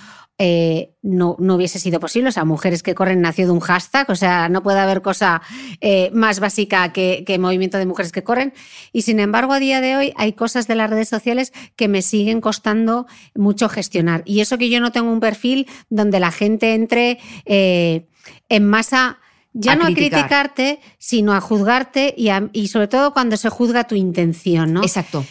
eh, no, no, hubiese sido posible. O sea, Mujeres que Corren nació de un hashtag, o sea, no puede haber cosa eh, más básica que, que, movimiento de mujeres que corren. Y sin embargo, a día de hoy hay cosas de las redes sociales que me siguen costando mucho gestionar. Y eso que yo no tengo un perfil donde la gente entre en masa ya no a criticarte, sino a juzgarte y, sobre todo cuando se juzga tu intención, ¿no? Exacto.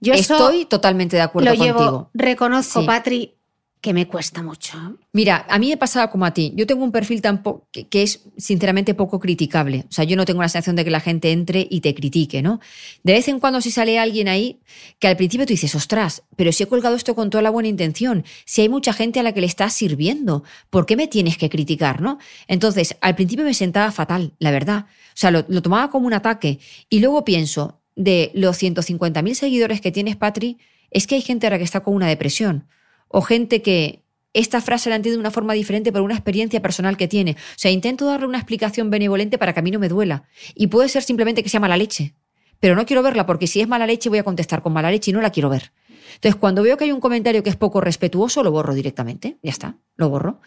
Yo estoy totalmente de acuerdo lo contigo. Llevo, reconozco, Patri, que me cuesta mucho. Mira, a mí me pasaba como a ti. Yo tengo un perfil tan que, es sinceramente poco criticable. O sea, yo no tengo la sensación de que la gente entre y te critique, ¿no? De vez en cuando si sale alguien ahí que al principio tú dices, ostras, pero si he colgado esto con toda la buena intención, si hay mucha gente a la que le estás sirviendo, ¿por qué me tienes que criticar, no? Entonces, al principio me sentaba fatal, la verdad. O sea, lo, lo tomaba como un ataque. Y luego pienso, de los 150.000 seguidores que tienes, Patri, es que hay gente ahora que está con una depresión o gente que esta frase la entiende de una forma diferente por una experiencia personal que tiene. O sea, intento darle una explicación benevolente para que a mí no me duela. Y puede ser simplemente que sea mala leche. Pero no quiero verla porque si es mala leche voy a contestar con mala leche y no la quiero ver. Entonces, cuando veo que hay un comentario que es poco respetuoso, lo borro directamente. Ya está, lo borro.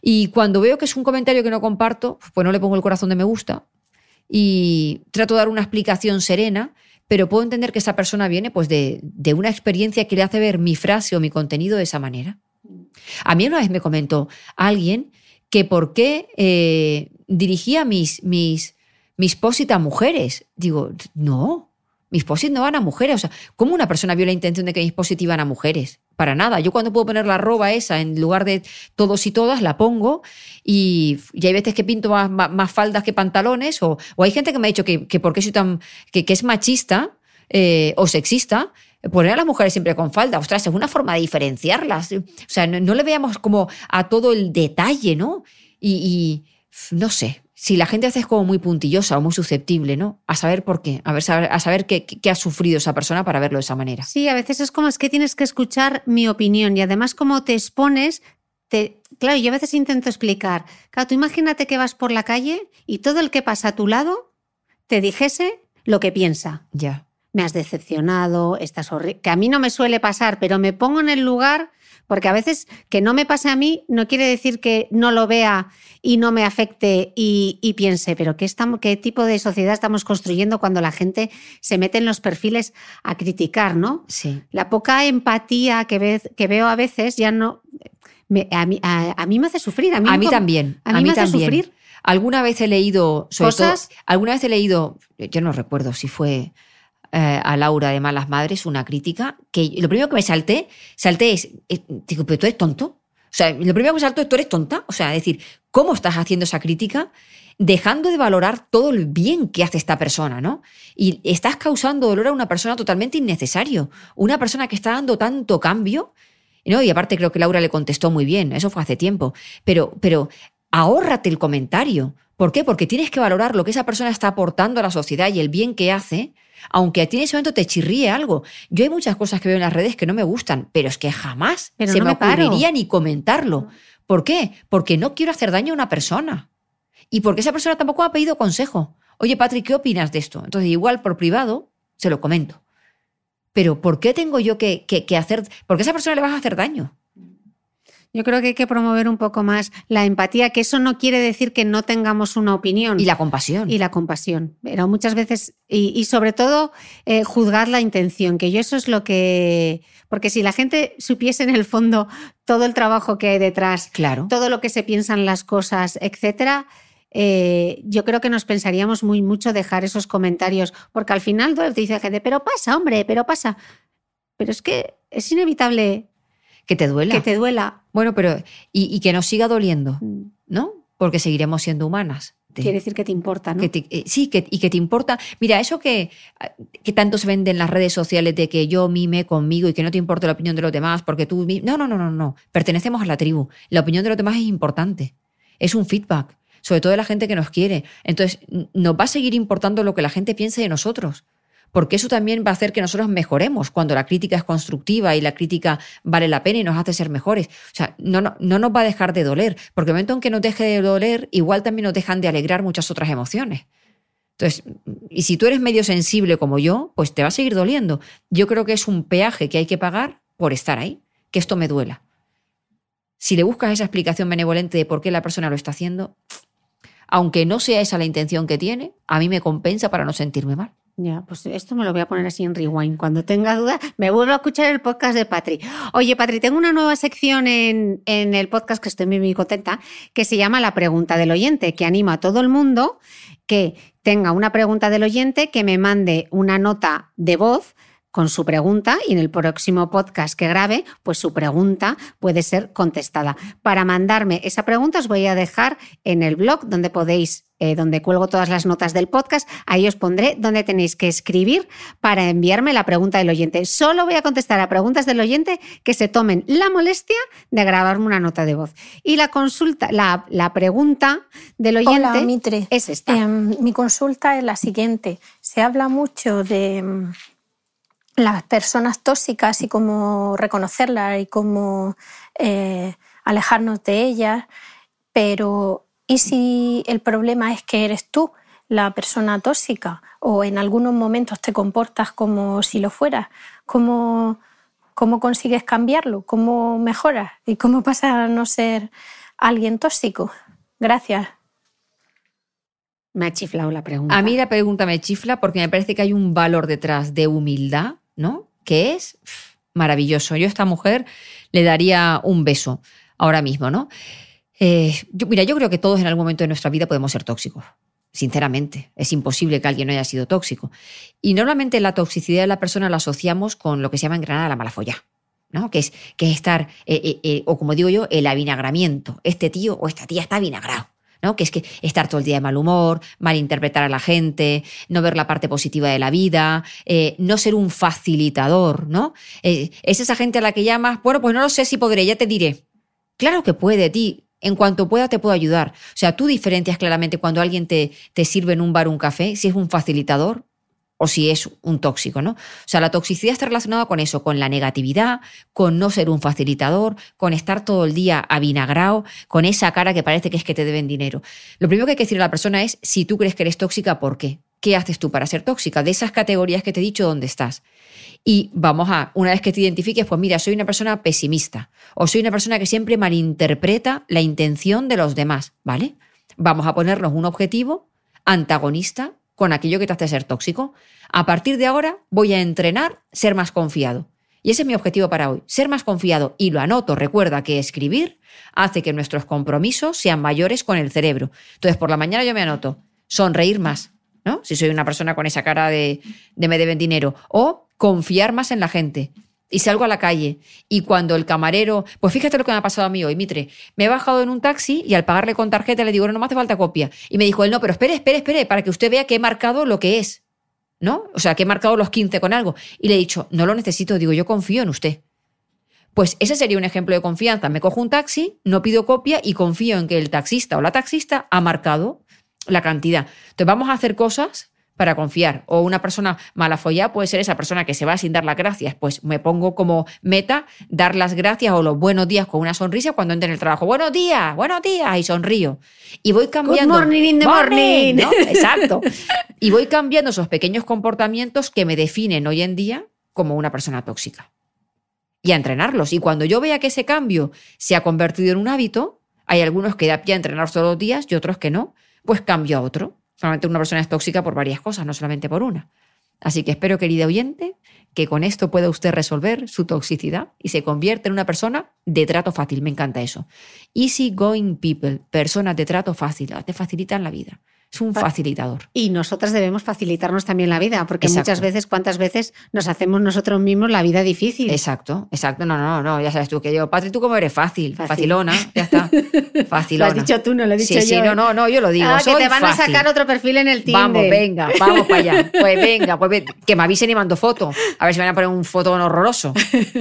Y cuando veo que es un comentario que no comparto, pues no le pongo el corazón de me gusta. Y trato de dar una explicación serena pero puedo entender que esa persona viene pues de, de, una experiencia que le hace ver mi frase o mi contenido de esa manera. A mí una vez me comentó alguien que por qué eh, dirigía mis, mis, mis a mujeres. Digo, no, mis posit no van a mujeres. O sea, ¿cómo una persona vio la intención de que mis posit iban a mujeres? Para nada. Yo cuando puedo poner la arroba esa en lugar de todos y todas, la pongo y, hay veces que pinto más, más, faldas que pantalones o, hay gente que me ha dicho que, que porque soy tan, que, es machista eh, o sexista, poner a las mujeres siempre con falda. Ostras, es una forma de diferenciarlas. O sea, no, le veamos como a todo el detalle, ¿no? Y, no sé, si la gente hace es como muy puntillosa o muy susceptible, ¿no? A saber por qué, a, ver, a saber qué, qué, ha sufrido esa persona para verlo de esa manera. Sí, a veces es como es que tienes que escuchar mi opinión y además como te expones, te, claro, yo a veces intento explicar, claro, tú imagínate que vas por la calle y todo el que pasa a tu lado te dijese lo que piensa. Ya me has decepcionado, estás horrible, que a mí no me suele pasar, pero me pongo en el lugar porque a veces que no me pase a mí no quiere decir que no lo vea y no me afecte y, piense, pero ¿qué, estamos, ¿qué tipo de sociedad estamos construyendo cuando la gente se mete en los perfiles a criticar, ¿no? Sí. La poca empatía que, que veo a veces ya no... a, mí, a, mí, me hace sufrir. A mí, a mí también. A mí, me hace sufrir. Alguna vez he leído... ¿Cosas? alguna vez he leído, yo no recuerdo si fue eh, a Laura de Malas Madres una crítica que lo primero que me salté, salté es, eh, digo, pero tú eres tonto. O sea, lo primero que me saltó es, tú eres tonta. O sea, es decir, ¿cómo estás haciendo esa crítica? Dejando de valorar todo el bien que hace esta persona, ¿no? Y estás causando dolor a una persona totalmente innecesario. Una persona que está dando tanto cambio. ¿no? Y aparte creo que Laura le contestó muy bien, eso fue hace tiempo. Pero, pero ahórrate el comentario. ¿Por qué? Porque tienes que valorar lo que esa persona está aportando a la sociedad y el bien que hace aunque a ti en ese momento te chirríe algo. Yo hay muchas cosas que veo en las redes que no me gustan, pero es que jamás se me, ocurriría ni comentarlo. ¿Por qué? Porque no quiero hacer daño a una persona. Y porque esa persona tampoco me ha pedido consejo. Oye, Patrick, ¿qué opinas de esto? Entonces, igual por privado, se lo comento. Pero ¿por qué tengo yo que, que, que hacer? Porque a esa persona le vas a hacer daño. Yo creo que hay que promover un poco más la empatía, que eso no quiere decir que no tengamos una opinión. Y la compasión. Y la compasión. Pero muchas veces, y, sobre todo, eh, juzgar la intención, que yo eso es lo que... Porque si la gente supiese en el fondo todo el trabajo que hay detrás, claro. todo lo que se piensan las cosas, etcétera, eh, yo creo que nos pensaríamos muy mucho dejar esos comentarios, porque al final te dice gente, pero pasa, hombre, pero pasa. pero es que es inevitable Que te duela. que te duela. Bueno, pero. Y, y que nos siga doliendo, Mm. ¿no? Porque seguiremos siendo humanas. Te- Quiere decir que te importa, ¿no? que te- eh, sí, que, y que te importa. Mira, eso que, que tanto se vende en las redes sociales de que yo mime conmigo y que no te importa la opinión de los demás porque tú. No, no, no, no, no. Pertenecemos a la tribu. La opinión de los demás es importante. Es un feedback, sobre todo de la gente que nos quiere. Entonces, nos va a seguir importando lo que la gente piense de nosotros. Porque eso también va a hacer que nosotros mejoremos cuando la crítica es constructiva y la crítica vale la pena y nos hace ser mejores. O sea, no, no, no nos va a dejar de doler, porque el momento en que nos deje de doler, igual también nos dejan de alegrar muchas otras emociones. Entonces, y si tú eres medio sensible como yo, pues te va a seguir doliendo. Yo creo que es un peaje que hay que pagar por estar ahí, que esto me duela. Si le buscas esa explicación benevolente de por qué la persona lo está haciendo, aunque no sea esa la intención que tiene, a mí me compensa para no sentirme mal. Ya, pues esto me lo voy a poner así en rewind. Cuando tenga duda, me vuelvo a escuchar el podcast de Patri. Oye, Patri, tengo una nueva sección en, en el podcast que estoy muy, muy contenta, que se llama La pregunta del oyente, que anima a todo el mundo que tenga una pregunta del oyente, que me mande una nota de voz con su pregunta y en el próximo podcast que grabe, pues su pregunta puede ser contestada. Para mandarme esa pregunta os voy a dejar en el blog donde podéis, eh, donde cuelgo todas las notas del podcast, ahí os pondré donde tenéis que escribir para enviarme la pregunta del oyente. Solo voy a contestar a preguntas del oyente que se tomen la molestia de grabarme una nota de voz. Y la consulta, la, la pregunta del oyente Hola, Mitre. es esta. Em, mi consulta es la siguiente. Se habla mucho de las personas tóxicas y cómo reconocerlas y cómo eh, alejarnos de ellas, pero ¿y si el problema es que eres tú la persona tóxica o en algunos momentos te comportas como si lo fueras? ¿Cómo, cómo consigues cambiarlo? ¿Cómo mejoras? ¿Y cómo pasa a no ser alguien tóxico? Gracias. Me ha chiflado la pregunta. A mí la pregunta me chifla porque me parece que hay un valor detrás de humildad, ¿no? Que es maravilloso. Yo a esta mujer le daría un beso ahora mismo, ¿no? Eh, yo- mira, yo creo que todos en algún momento de nuestra vida podemos ser tóxicos. Sinceramente, es imposible que alguien no haya sido tóxico. Y normalmente la toxicidad de la persona la asociamos con lo que se llama en Granada la mala folla, ¿no? Que es, que es estar, eh, eh, o como digo yo, el avinagramiento. Este tío o esta tía está avinagrado. ¿No? Que es que estar todo el día de mal humor, malinterpretar a la gente, no ver la parte positiva de la vida, eh, no ser un facilitador, ¿no? Eh, es esa gente a la que llamas, bueno, pues no lo sé si podré, ya te diré. Claro que puede, ti. En cuanto pueda, te puedo ayudar. O sea, tú diferencias claramente cuando alguien te, te sirve en un bar un café, si es un facilitador o si es un tóxico, ¿no? O sea, la toxicidad está relacionada con eso, con la negatividad, con no ser un facilitador, con estar todo el día avinagrado, con esa cara que parece que es que te deben dinero. Lo primero que hay que decir a la persona es, si tú crees que eres tóxica, ¿por qué? ¿Qué haces tú para ser tóxica? De esas categorías que te he dicho, ¿dónde estás? Y vamos a, una vez que te identifiques, pues mira, soy una persona pesimista o soy una persona que siempre malinterpreta la intención de los demás, ¿vale? Vamos a ponernos un objetivo antagonista con aquello que te hace ser tóxico. A partir de ahora voy a entrenar ser más confiado. Y ese es mi objetivo para hoy, ser más confiado. Y lo anoto, recuerda que escribir hace que nuestros compromisos sean mayores con el cerebro. Entonces, por la mañana yo me anoto, sonreír más, ¿no? Si soy una persona con esa cara de, de me deben dinero. O confiar más en la gente. Y salgo a la calle y cuando el camarero, pues fíjate lo que me ha pasado a mí hoy, Mitre, me he bajado en un taxi y al pagarle con tarjeta le digo, no, no me hace falta copia. Y me dijo él, no, pero espere, espere, espere, para que usted vea que he marcado lo que es, ¿no? O sea, que he marcado los 15 con algo. Y le he dicho, no lo necesito, digo, yo confío en usted. Pues ese sería un ejemplo de confianza. Me cojo un taxi, no pido copia y confío en que el taxista o la taxista ha marcado la cantidad. Entonces vamos a hacer cosas para confiar. O una persona mala follada puede ser esa persona que se va sin dar las gracias. Pues me pongo como meta dar las gracias o los buenos días con una sonrisa cuando entre en el trabajo. Buenos días, buenos días, y sonrío. Y voy cambiando. morning in the morning. ¿no? [LAUGHS] Exacto. Y voy cambiando esos pequeños comportamientos que me definen hoy en día como una persona tóxica. Y a entrenarlos. Y cuando yo vea que ese cambio se ha convertido en un hábito, hay algunos que da pie a entrenar todos los días y otros que no, pues cambio a otro. Solamente una persona es tóxica por varias cosas, no solamente por una. Así que espero, querida oyente, que con esto pueda usted resolver su toxicidad y se convierta en una persona de trato fácil. Me encanta eso. Easy going people, personas de trato fácil, te facilitan la vida. Es un facilitador. Y nosotras debemos facilitarnos también la vida, porque Exacto. muchas veces, ¿cuántas veces nos hacemos nosotros mismos la vida difícil? Exacto, exacto. No, no, no, ya sabes tú que yo, Patri, tú como eres fácil, Fácil. facilona, ya está. [LAUGHS] Lo Facilona. has dicho tú, no lo he dicho sí, Sí, yo, no, ¿eh? no, no, yo lo digo. Ah, que soy te van a sacar otro perfil en el Tinder. Vamos, venga, vamos para allá. [LAUGHS] Pues venga, pues ve- que me avisen y mando foto. A ver si me van a poner un fotón horroroso.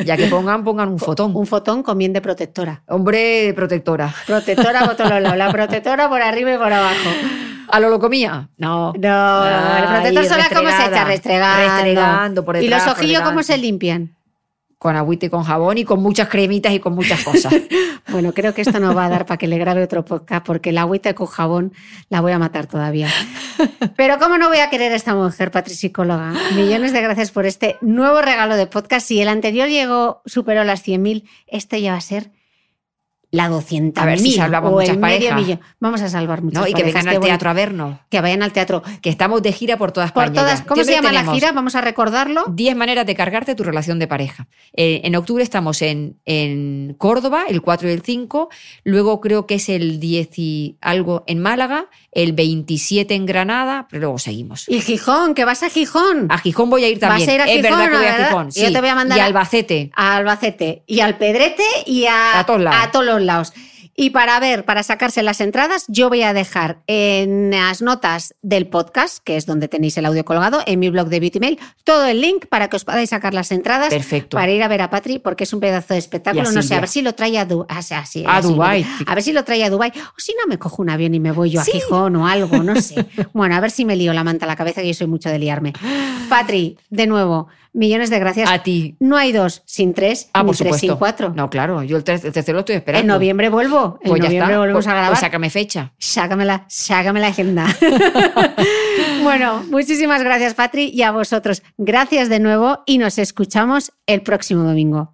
Ya que pongan, pongan un fotón. Un fotón con bien de protectora. Hombre protectora. Protectora lados. La protectora por arriba y por abajo. [LAUGHS] [LAUGHS] ¿A lo locomía? No. No, el protector solar cómo se echa restregando. Restregando por ¿Y detrás, los por ojillos cómo se limpian? Con agüita y con jabón y con muchas cremitas y con muchas cosas. [LAUGHS] Bueno, creo que esto no va a dar para que le grabe otro podcast porque la agüita con jabón la voy a matar todavía. Pero ¿cómo no voy a querer a esta mujer, Patri Psicóloga? Millones de gracias por este nuevo regalo de podcast. Si el anterior llegó, superó las 100.000, este ya va a ser la 200.000 A ver si salvamos o muchas parejas. millón. Vamos a salvar muchas ¿no? Y que parejas, vengan al teatro a vernos. Que vayan al teatro. Que estamos de gira por todas Por España. todas, ya. ¿Cómo se llama la gira? Vamos a recordarlo. 10 maneras de cargarte tu relación de pareja. Eh, en octubre estamos en, en Córdoba, el 4 y el 5. Luego creo que es el 10 y algo en Málaga, el 27 en Granada, pero luego seguimos. Y Gijón, que vas a Gijón. A Gijón voy a ir Vas también. a ir a es Gijón, verdad que voy a. Gijón. Yo sí. te voy a mandar y a- Albacete. a Albacete y al Pedrete y a, a todos lados. Y para ver, para sacarse las entradas, yo voy a dejar en las notas del podcast, que es donde tenéis el audio colgado, en mi blog de Beauty Mail, todo el link para que os podáis sacar las entradas Perfecto. para ir a ver a Patri, porque es un pedazo de espectáculo. A No sé, a ver si lo trae a, Du- ah, sí, así, A. A ver si lo trae a Dubai O si no, me cojo un avión y me voy yo a Sí. Gijón o algo, no sé. [LAUGHS] Bueno, a ver si me lío la manta a la cabeza, que yo soy mucho de liarme. Patri, de nuevo, millones de gracias. A ti. No hay dos sin tres, Ah, ni por tres supuesto. sin cuatro. No, claro, yo el, ter- el tercero lo estoy esperando. En noviembre vuelvo. En Pues ya noviembre está. volvemos Pues- a grabar. Pues sácame fecha. Sácame la, sácame la agenda. [LAUGHS] [LAUGHS] bueno, muchísimas gracias, Patri, y a vosotros. Gracias de nuevo y nos escuchamos el próximo domingo.